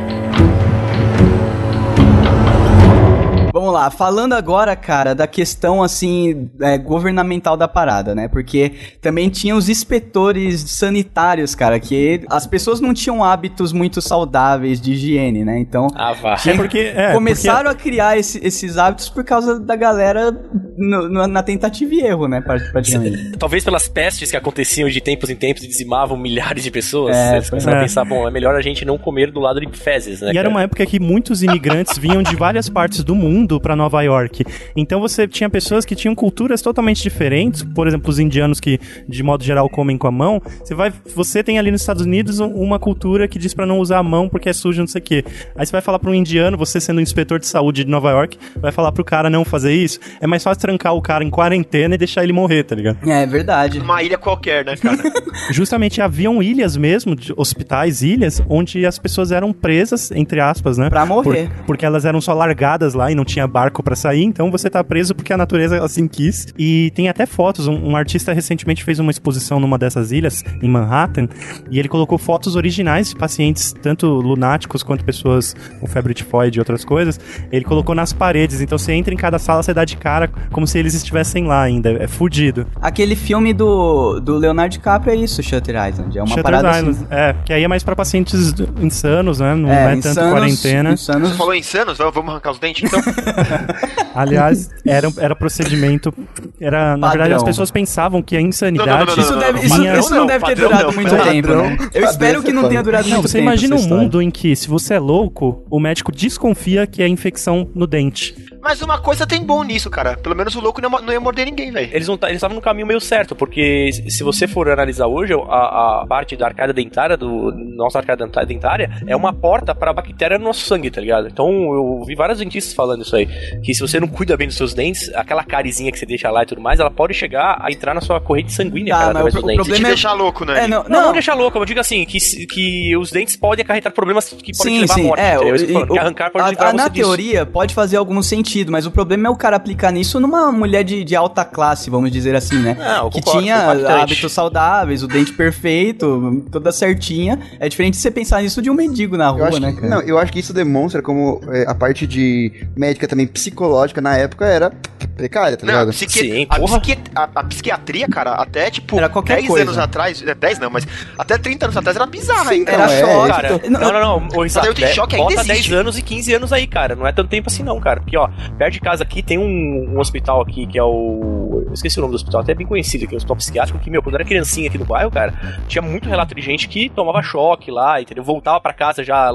Vamos lá, falando agora, cara, da questão, assim, é, governamental da parada, né? Porque também tinha os inspetores sanitários, cara, que as pessoas não tinham hábitos muito saudáveis de higiene, né? Então, Ah, vá. É porque. É, começaram a criar esse- esses hábitos por causa da galera no- no- na tentativa e erro, né? Praticamente. Talvez pelas pestes que aconteciam de tempos em tempos e dizimavam milhares de pessoas. É, eles começaram é. a pensar, bom, é melhor a gente não comer do lado de fezes, né? E era cara? uma época que muitos imigrantes vinham de várias partes do mundo pra Nova York. Então você tinha pessoas que tinham culturas totalmente diferentes. Por exemplo, os indianos que, de modo geral, comem com a mão. Você vai, você tem ali nos Estados Unidos um- uma cultura que diz pra não usar a mão porque é sujo, não sei o quê. Aí você vai falar pra um indiano, você sendo um inspetor de saúde de Nova York, vai falar pro cara não fazer isso. É mais fácil trancar o cara em quarentena e deixar ele morrer, tá ligado? É verdade. Uma ilha qualquer, né, cara? Justamente haviam ilhas mesmo, de hospitais, ilhas, onde as pessoas eram presas, entre aspas, né? Pra morrer. Por- porque elas eram só largadas lá e não tinha barco pra sair, então você tá preso porque a natureza assim quis. E tem até fotos, um, um artista recentemente fez uma exposição numa dessas ilhas, em Manhattan, e ele colocou fotos originais de pacientes, tanto lunáticos quanto pessoas com febre tifoide e outras coisas. Ele colocou nas paredes, então você entra em cada sala, você dá de cara como se eles estivessem lá ainda. É fudido. Aquele filme do, do Leonardo DiCaprio é isso, Shutter Island. É uma Shutter parada Island. assim. É, que aí é mais pra pacientes insanos, né? Não É, é, tanto insanos, quarentena. Você insanos. falou insanos? Vamos vamos arrancar os dentes, então? Aliás, era, era procedimento. Era, na verdade, Padrão. as pessoas pensavam que a insanidade. Não, não, não, não, Isso, não, deve, não, isso, isso não não, deve ter padrão durado não, muito padrão tempo, né? Eu espero que não tenha durado Não, muito você tempo. imagina essa um mundo em que, se você é louco, o médico desconfia que é infecção no dente. Mas uma coisa tem bom nisso, cara. Pelo menos o louco não não ia morder ninguém, velho. Eles estavam no caminho meio certo, porque se você for analisar hoje, a, a parte da arcada dentária, do nossa arcada dentária, é uma porta para a bactéria no nosso sangue, tá ligado? Então eu vi vários dentistas falando isso aí, que se você não cuida bem dos seus dentes, aquela carizinha que você deixa lá e tudo mais, ela pode chegar a entrar na sua corrente sanguínea, Tá, cara, através o dos o dentes. Problema é- deixar louco, né? É, não, Não, não, não, deixa louco, eu digo assim, que, que os dentes podem acarretar problemas que podem te Sim, levar sim, à morte. é, tô o- falando, que arrancar pode a- a- você na disso. teoria pode fazer algum sentido, mas o problema é o cara aplicar nisso numa mulher de, de alta classe, vamos dizer assim, né? Não, que concordo, tinha hábitos saudáveis, o dente perfeito, toda certinha. É diferente de você pensar nisso de um mendigo na rua, né, cara? não, eu acho que isso demonstra como é, a parte de médica também psicológica na época era precária, tá Não, ligado? a, psiqui- Sim, a, porra. psiqui- a- a psiquiatria, cara, até tipo Era qualquer 10 coisa. anos atrás, é, 10 não, mas até 30 anos atrás era bizarra ainda. Era é, choque. Cara, então- não, não, não. O Mas aí o Isaac, choque ainda bota existe. 10 anos e 15 anos aí, cara. Não é tanto tempo assim, não, cara. Porque, ó, perto de casa aqui tem um, um hospital aqui que é o eu esqueci o nome do hospital, até bem conhecido aqui, o hospital psiquiátrico, que, meu, quando eu era criancinha aqui no bairro, cara, tinha muito relato de gente que tomava choque lá, entendeu? Voltava pra casa já.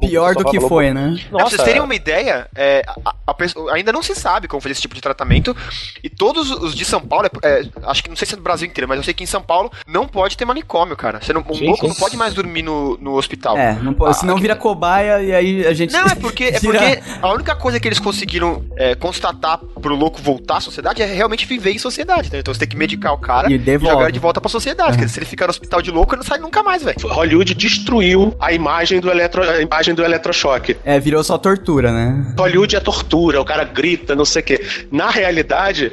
Pior do que louco. foi, né? É, pra vocês terem uma ideia, é, a- a pessoa- ainda não se sabe como fazer esse tipo de tratamento. E todos os de São Paulo, é- é, acho que não sei se é do Brasil inteiro, mas eu sei que em São Paulo não pode ter manicômio, cara. Você não, um louco não pode mais dormir no, no hospital. É, não pode, senão vira cobaia e aí a gente. Não, é porque, é porque a única coisa que eles conseguiram é, constatar pro louco voltar à sociedade é realmente viver em sociedade, né? Então você tem que medicar o cara E e, devolve. jogar ele de volta pra sociedade. Porque se ele ficar no hospital de louco, ele não sai nunca mais, velho. Hollywood destruiu a imagem do, eletro, a imagem do eletrochoque. É, virou só tortura, né? Hollywood é tortura, o cara grita, não sei o quê. Na realidade,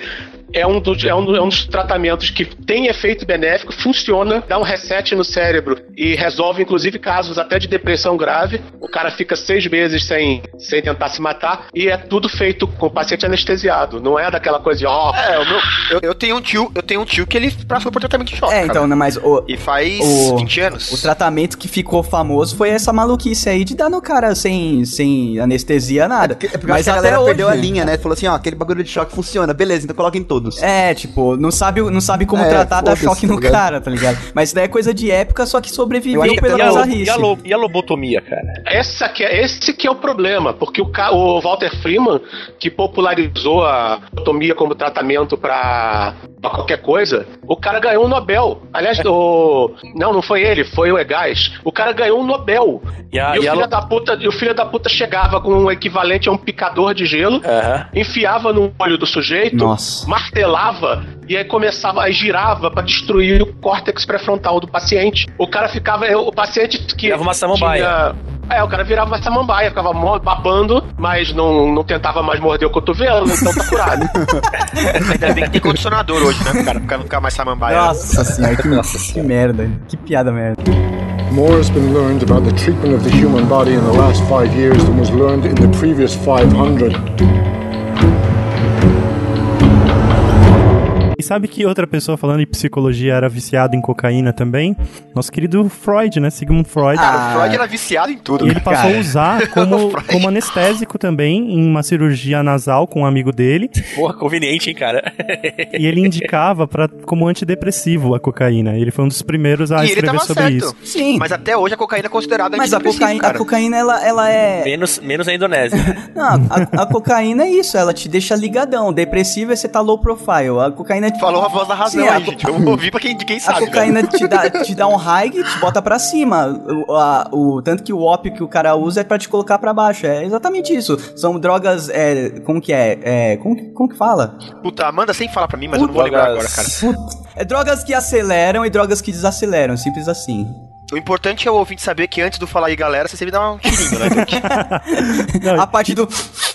é um, dos, é, um, do- é um dos tratamentos que tem efeito benéfico, funciona, dá um reset no cérebro e resolve, inclusive, casos até de depressão grave. O cara fica seis meses sem, sem tentar se matar e é tudo feito com o paciente anestesiado. Não é daquela coisa de, ó. É, o meu, eu, eu tenho um tio, eu tenho um tio que ele passou por tratamento de choque. É, cara. então, né, mas o, E faz o, 20 anos. o tratamento que ficou famoso foi essa maluquice aí de dar no cara sem, sem anestesia, nada. É porque eu acho mas a galera hoje, perdeu a linha, né? Falou assim, ó, aquele bagulho de choque funciona, beleza, então coloca em todos. É, tipo, não sabe, não sabe como É, tratar, dá choque tá no cara, tá ligado? Mas isso daí é coisa de época, só que sobreviveu pela e, a, lo- bizarrice. e, a lo- e a lobotomia, cara? Essa que é, esse que é o problema, porque o, o Walter Freeman, que popularizou a lobotomia como tratamento pra pra qualquer coisa, o cara ganhou um Nobel. Aliás, o. Não, não foi ele, foi o Egás. O cara ganhou um Nobel. E a- o e a filho da puta, e o filho da puta chegava com um equivalente a um picador de gelo, enfiava no olho do sujeito, Nossa. Martelava e aí começava, aí girava pra destruir o córtex pré-frontal do paciente. O cara ficava, o paciente que Virava uma samambaia. tinha- é, o cara virava uma samambaia, ficava babando, mas não, não tentava mais morder o cotovelo, então tá curado. Ainda bem que tem condicionador hoje, né? Cara, pra não ficar mais samambaia. Nossa senhora, que, que merda. Que piada merda. More has been learned about the treatment of the human body in the last five years than was learned in the previous 500. Sabe que outra pessoa falando de psicologia era viciada em cocaína também? Nosso querido Freud, né? Sigmund Freud. Cara, o Freud era viciado em tudo. E ele cara. passou a usar como, como anestésico também em uma cirurgia nasal com um amigo dele. Porra, conveniente, hein, cara? E ele indicava pra, como antidepressivo a cocaína. Ele foi um dos primeiros a E escrever sobre certo. isso. Sim. Mas até hoje a cocaína é considerada Mas a cocaína, a cara. cocaína ela, ela é. Menos, menos a Indonésia. Não, a, a cocaína é isso, ela te deixa ligadão. Depressivo é você tá low profile. A cocaína. Falou a voz da razão Sim, aí, a, gente. Vamos ouvir pra quem, quem a sabe. cocaína velho. te dá, te dá um high e te bota pra cima. O, a- o- tanto que o ópio que o cara usa é pra te colocar pra baixo. É exatamente isso. São drogas. É, como que é? é como, que- como que fala? Puta, Amanda sem falar pra mim, mas eu não vou lembrar agora, cara. É drogas que aceleram e drogas que desaceleram. Simples assim. O importante é o ouvinte saber que antes do falar aí, galera, você sempre dá um tirinho, né? Duque? A parte do.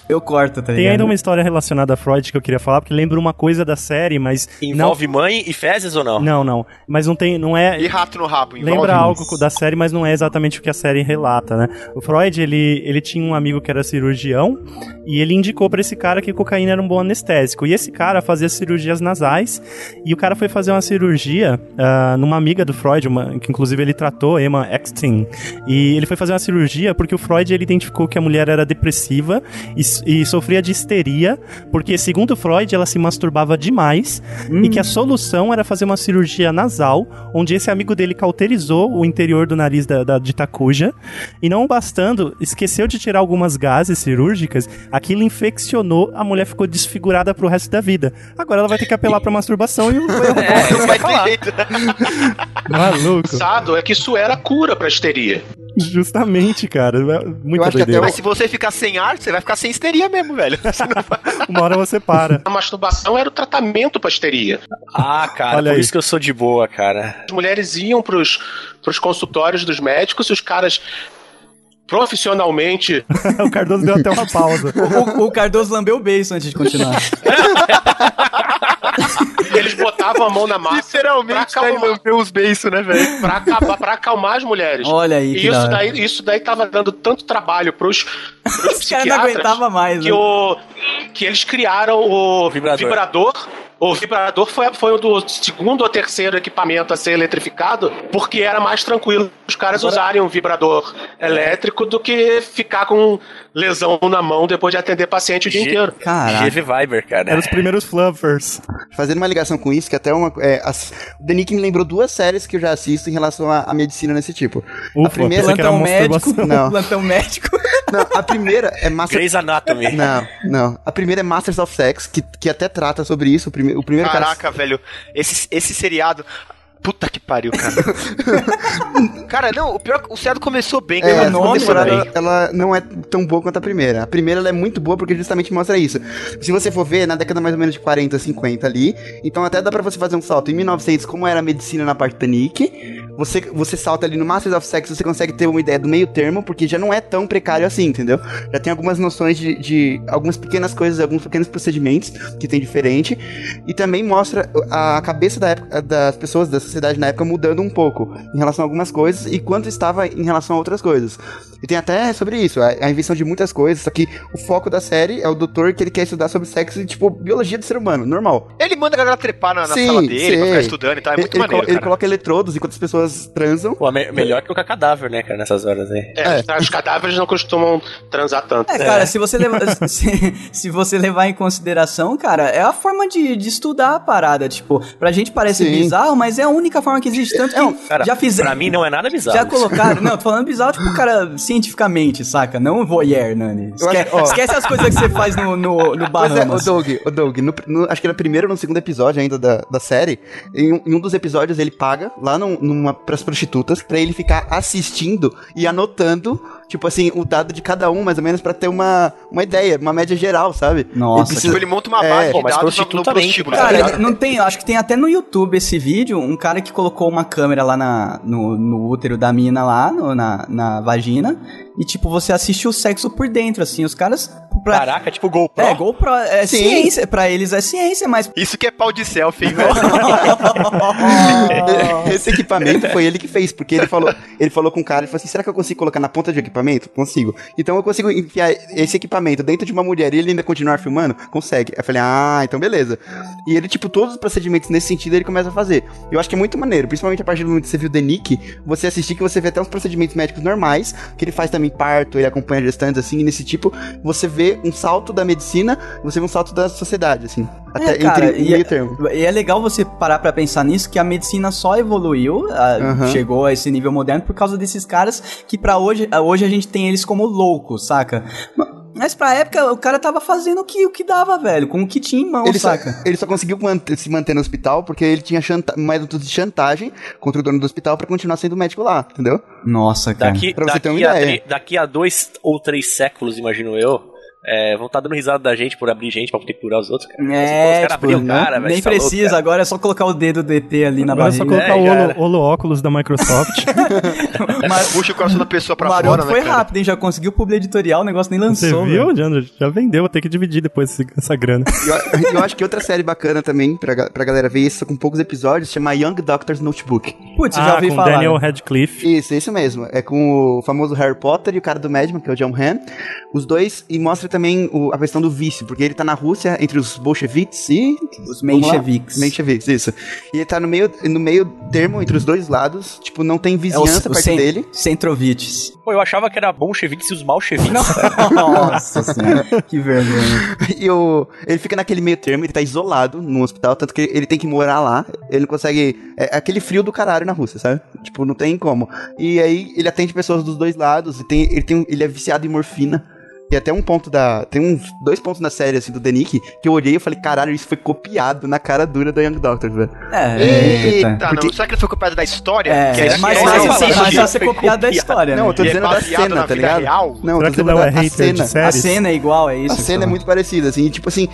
Eu corto, tá Tem ligado? ainda uma história relacionada a Freud que eu queria falar, porque lembra uma coisa da série, mas. Envolve mãe e fezes ou não? Não, não. Mas não tem. Não é. E rato no rabo, envolve Lembra isso. algo da série, mas não é exatamente o que a série relata, né? O Freud, ele, ele tinha um amigo que era cirurgião e ele indicou pra esse cara que cocaína era um bom anestésico. E esse cara fazia cirurgias nasais e o cara foi fazer uma cirurgia ah, numa amiga do Freud, uma- que inclusive ele tratou, Emma Eckstein. E ele foi fazer uma cirurgia porque o Freud ele identificou que a mulher era depressiva e, e sofria de histeria, porque segundo o Freud ela se masturbava demais e que a solução era fazer uma cirurgia nasal, onde esse amigo dele cauterizou o interior do nariz da, da de Takuja e não bastando, esqueceu de tirar algumas gases cirúrgicas, aquilo infeccionou, a mulher ficou desfigurada pro resto da vida. Agora ela vai ter que apelar pra masturbação e o É, Não vai ter jeito, né? maluco. Engraçado é que isso era cura pra histeria. Justamente, cara. é Muita acho que até doideira. Mas se você ficar sem ar, você vai ficar sem histeria mesmo, velho. Uma hora você para. A masturbação era o tratamento pra histeria. Ah, cara, Olha por aí. isso que eu sou de boa, cara. As mulheres iam pros, pros consultórios dos médicos e os caras profissionalmente o Cardoso deu até uma pausa. O, o Cardoso lambeu o beijo antes de continuar. eles botavam a mão na massa Literalmente, pra né? acalmar, Lampeu os beiços, né, velho? pra, acabar, pra acalmar as mulheres. Olha aí, que E isso daí, isso daí tava dando tanto trabalho pros, pros Os caras não psiquiatras aguentavam mais, que, né? o, que eles criaram o Vibrador. vibrador, O vibrador foi, foi o do segundo ou terceiro equipamento a ser eletrificado, porque era mais tranquilo os caras usarem um vibrador elétrico do que ficar com lesão na mão depois de atender paciente o dia G- inteiro. GV Viber, cara. Eram os primeiros fluffers. Fazendo uma ligação com isso, que até uma. É, as, o The Nick me lembrou duas séries que eu já assisto em relação à, à medicina nesse tipo. Ufa, a primeira. Plantão médico. Não. plantão médico. Não, a primeira é Master. Grey's Anatomy. Não, não. A primeira é Masters of Sex, que, que até trata sobre isso. O, prime, o primeiro cara. Caraca, velho. Esse, esse seriado. Puta que pariu, cara. cara, não, o pior é que o seriado começou bem, É, a segunda temporada ela não é tão boa quanto a primeira. A primeira ela é muito boa porque justamente mostra isso. Se você for ver, na década mais ou menos de 40, 50 ali, então até dá pra você fazer um salto. Em 1900, como era a medicina na parte da Nick, você, você salta ali no Masters of Sex, você consegue ter uma ideia do meio termo, porque já não é tão precário assim, entendeu? Já tem algumas noções de, de algumas pequenas coisas, alguns pequenos procedimentos que tem diferente, e também mostra a cabeça da época, das pessoas da sociedade na época mudando um pouco em relação a algumas coisas e quanto estava em relação a outras coisas. E tem até sobre isso, a, a invenção de muitas coisas, só que o foco da série é o doutor que ele quer estudar sobre sexo e, tipo, biologia do ser humano, normal. Ele manda a galera trepar na, na Sim, sala dele pra sei. ficar estudando e tal. É Ele- muito ele, maneiro, ele cara. coloca eletrodos enquanto as pessoas transam. Pô, me- melhor que o cadáver, né, cara, nessas horas aí. É, Os cadáveres não costumam transar tanto. É, cara, se você levar se, se você levar em consideração, cara, é a forma de, de estudar a parada. Tipo, pra gente parece Sim. bizarro, mas é a única forma que existe. Tanto que Cara, já fizeram. pra mim não é nada bizarro. Já colocaram. Não, tô falando bizarro, tipo, cara, cientificamente, saca? Não voyeur, Nani. Esque- ó. Esquece as coisas que você faz no, no, no Pois é, o Bahamas. Doug, o Doug no, no- acho que no primeiro ou no segundo episódio ainda da, da série, em, um- em um dos episódios ele paga lá num, numa, pras prostitutas pra ele ficar assistindo e anotando, tipo assim, o dado de cada um, mais ou menos, pra ter uma, uma ideia, uma média geral, sabe? Nossa, Ele Tipo, ele monta uma É, base pô, de mas dados no, no prostituta mente, prostíbulo, cara. tá não tem, acho que tem até no YouTube esse vídeo, um cara que colocou uma câmera lá na, no, no útero da mina lá, no- na, na vagina, e tipo, você assiste o sexo por dentro, assim, os caras... Pra, Caraca, tipo GoPro. é, GoPro, é Sim. ciência, pra eles é ciência, mas... Isso que é pau de selfie, hein, velho? Esse equipamento foi ele que fez, porque ele falou, ele falou com o cara, ele falou assim, será que eu consigo colocar na ponta de equipamento? Consigo. Então eu consigo enfiar esse equipamento dentro de uma mulher e ele ainda continuar filmando? Consegue. Eu falei, ah, então beleza. E ele, tipo, todos os procedimentos nesse sentido ele começa a fazer. Eu acho que é muito maneiro, principalmente a partir do momento que você viu The Nick, você assistir que você vê até uns procedimentos médicos normais, que ele faz também parto, ele acompanha gestantes, assim, e nesse tipo, você vê um salto da medicina, você vê um salto da sociedade, assim. Até É, cara, entre meio é- termo. E é legal você parar pra pensar nisso, que a medicina só evoluiu, a- Aham. chegou a esse nível moderno por causa desses caras que pra hoje, a- hoje a gente tem eles como loucos, saca? Ma- Mas pra época o cara tava fazendo o que, o que dava, velho, com o que tinha em mão, Ele só, saca? ele só conseguiu manter- se manter no hospital porque ele tinha chanta métodos de chantagem contra o dono do hospital pra continuar sendo médico lá, entendeu? Nossa, cara. Daqui, Pra você ter uma daqui, a, ideia. tri- daqui a dois ou três séculos, imagino eu, é, vão estar dando risada da gente por abrir gente pra poder curar os outros, cara. É, os caras tipo, abriam o não- cara, velho. nem você tá louco, precisa, cara. agora é só colocar o dedo do ET ali na Agora é só barriga. colocar É, o holo, holo óculos da Microsoft. Mas Puxa o coração da pessoa pra Maroto fora, né, foi cara? rápido, hein? Já conseguiu publi editorial, o negócio nem Você lançou. viu, velho. Leandro? Já vendeu, vou ter que dividir depois esse- essa grana. E eu, eu acho que outra série bacana também pra, pra galera ver isso com poucos episódios chama Young Doctor's Notebook. Putz, eu já ah, ouvi com falar. Daniel Radcliffe. Isso, isso mesmo. É com o famoso Harry Potter e o cara do Madman, que é o John Han. Os dois, e mostra também o- a questão do vício, porque ele tá na Rússia entre os bolcheviques e... Os mencheviques. Mencheviques, isso. E ele tá no meio, no meio termo entre os dois lados, tipo, não tem É o, vizinhança o perto dele. Centrovites. Pô, eu achava que era bolcheviques e os malcheviques. Nossa senhora, que vergonha. E o, ele fica naquele meio termo, ele tá isolado no hospital, tanto que ele tem que morar lá. Ele não consegue. É aquele frio do caralho na Rússia, sabe? Tipo, não tem como. E aí ele atende pessoas dos dois lados, e tem, ele, tem, ele é viciado em morfina. E até um ponto da. Tem uns dois pontos na série, assim, do Denick, que eu olhei e falei, caralho, isso foi copiado na cara dura da Young Doctor, velho. É, Eita, Porque- não, será que ele foi copiado da história? É, Que é, história- fácil, falar ser- copiado da história, Não, né? eu tô é dizendo da cena, na tá ligado? real? Não, eu Será tô que o dizendo da é cena. A cena é igual, é isso? A cena é muito parecida, assim, tipo assim,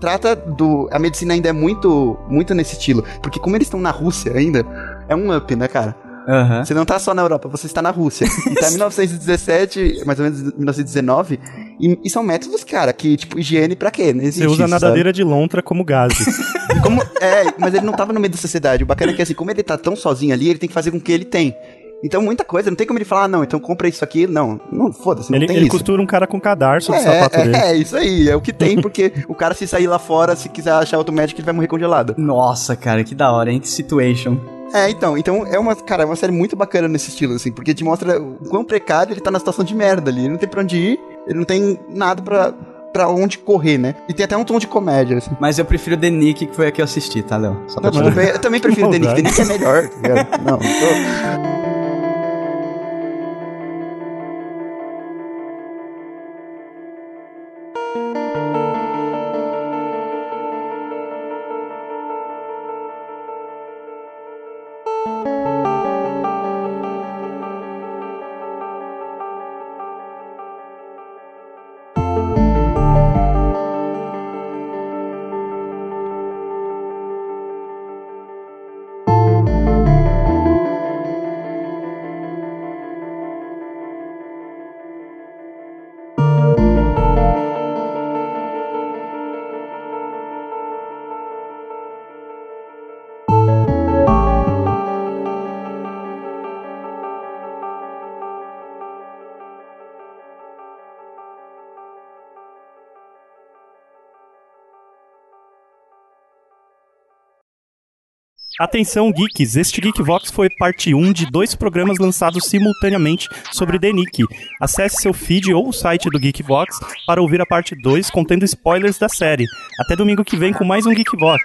trata do. A medicina ainda é muito, muito nesse estilo. Porque como eles estão na Rússia ainda, é um up, né, cara? Aham. Você não tá só na Europa, você está na Rússia. E tá em 1917, mais ou menos 1919. E, e são métodos, cara, que, tipo, higiene pra quê? Não existe Você usa a isso, nadadeira de lontra como sabe? Como, é, mas ele não tava no meio da sociedade. O bacana é que, assim, como ele tá tão sozinho ali, ele tem que fazer com o que ele tem. Então muita coisa, não tem como ele falar, ah, não, então compra isso aqui. Não, não foda-se, não Ele, tem ele isso. costura um cara com cadarço do É, sapato dele. é, é, isso aí, é o que tem, porque o cara se sair lá fora, se quiser achar outro médico, ele vai morrer congelado. Nossa, cara, que da hora, hein? Que situation. É, então, então é uma, cara, é uma série muito bacana nesse estilo, assim, porque te mostra o quão precário ele tá na situação de merda ali. Ele não tem pra onde ir, ele não tem nada pra, pra onde correr, né? E tem até um tom de comédia, assim. Mas eu prefiro The Nick, que foi a que eu assisti, tá, Léo? Só Não, tudo bem, eu também prefiro The Nick, The Nick é melhor, tá ligado? Não tô... Atenção, geeks! Este Geekvox foi parte 1 de dois programas lançados simultaneamente sobre The Nick. Acesse seu feed ou o site do Geekvox para ouvir a parte 2 contendo spoilers da série. Até domingo que vem com mais um Geekvox.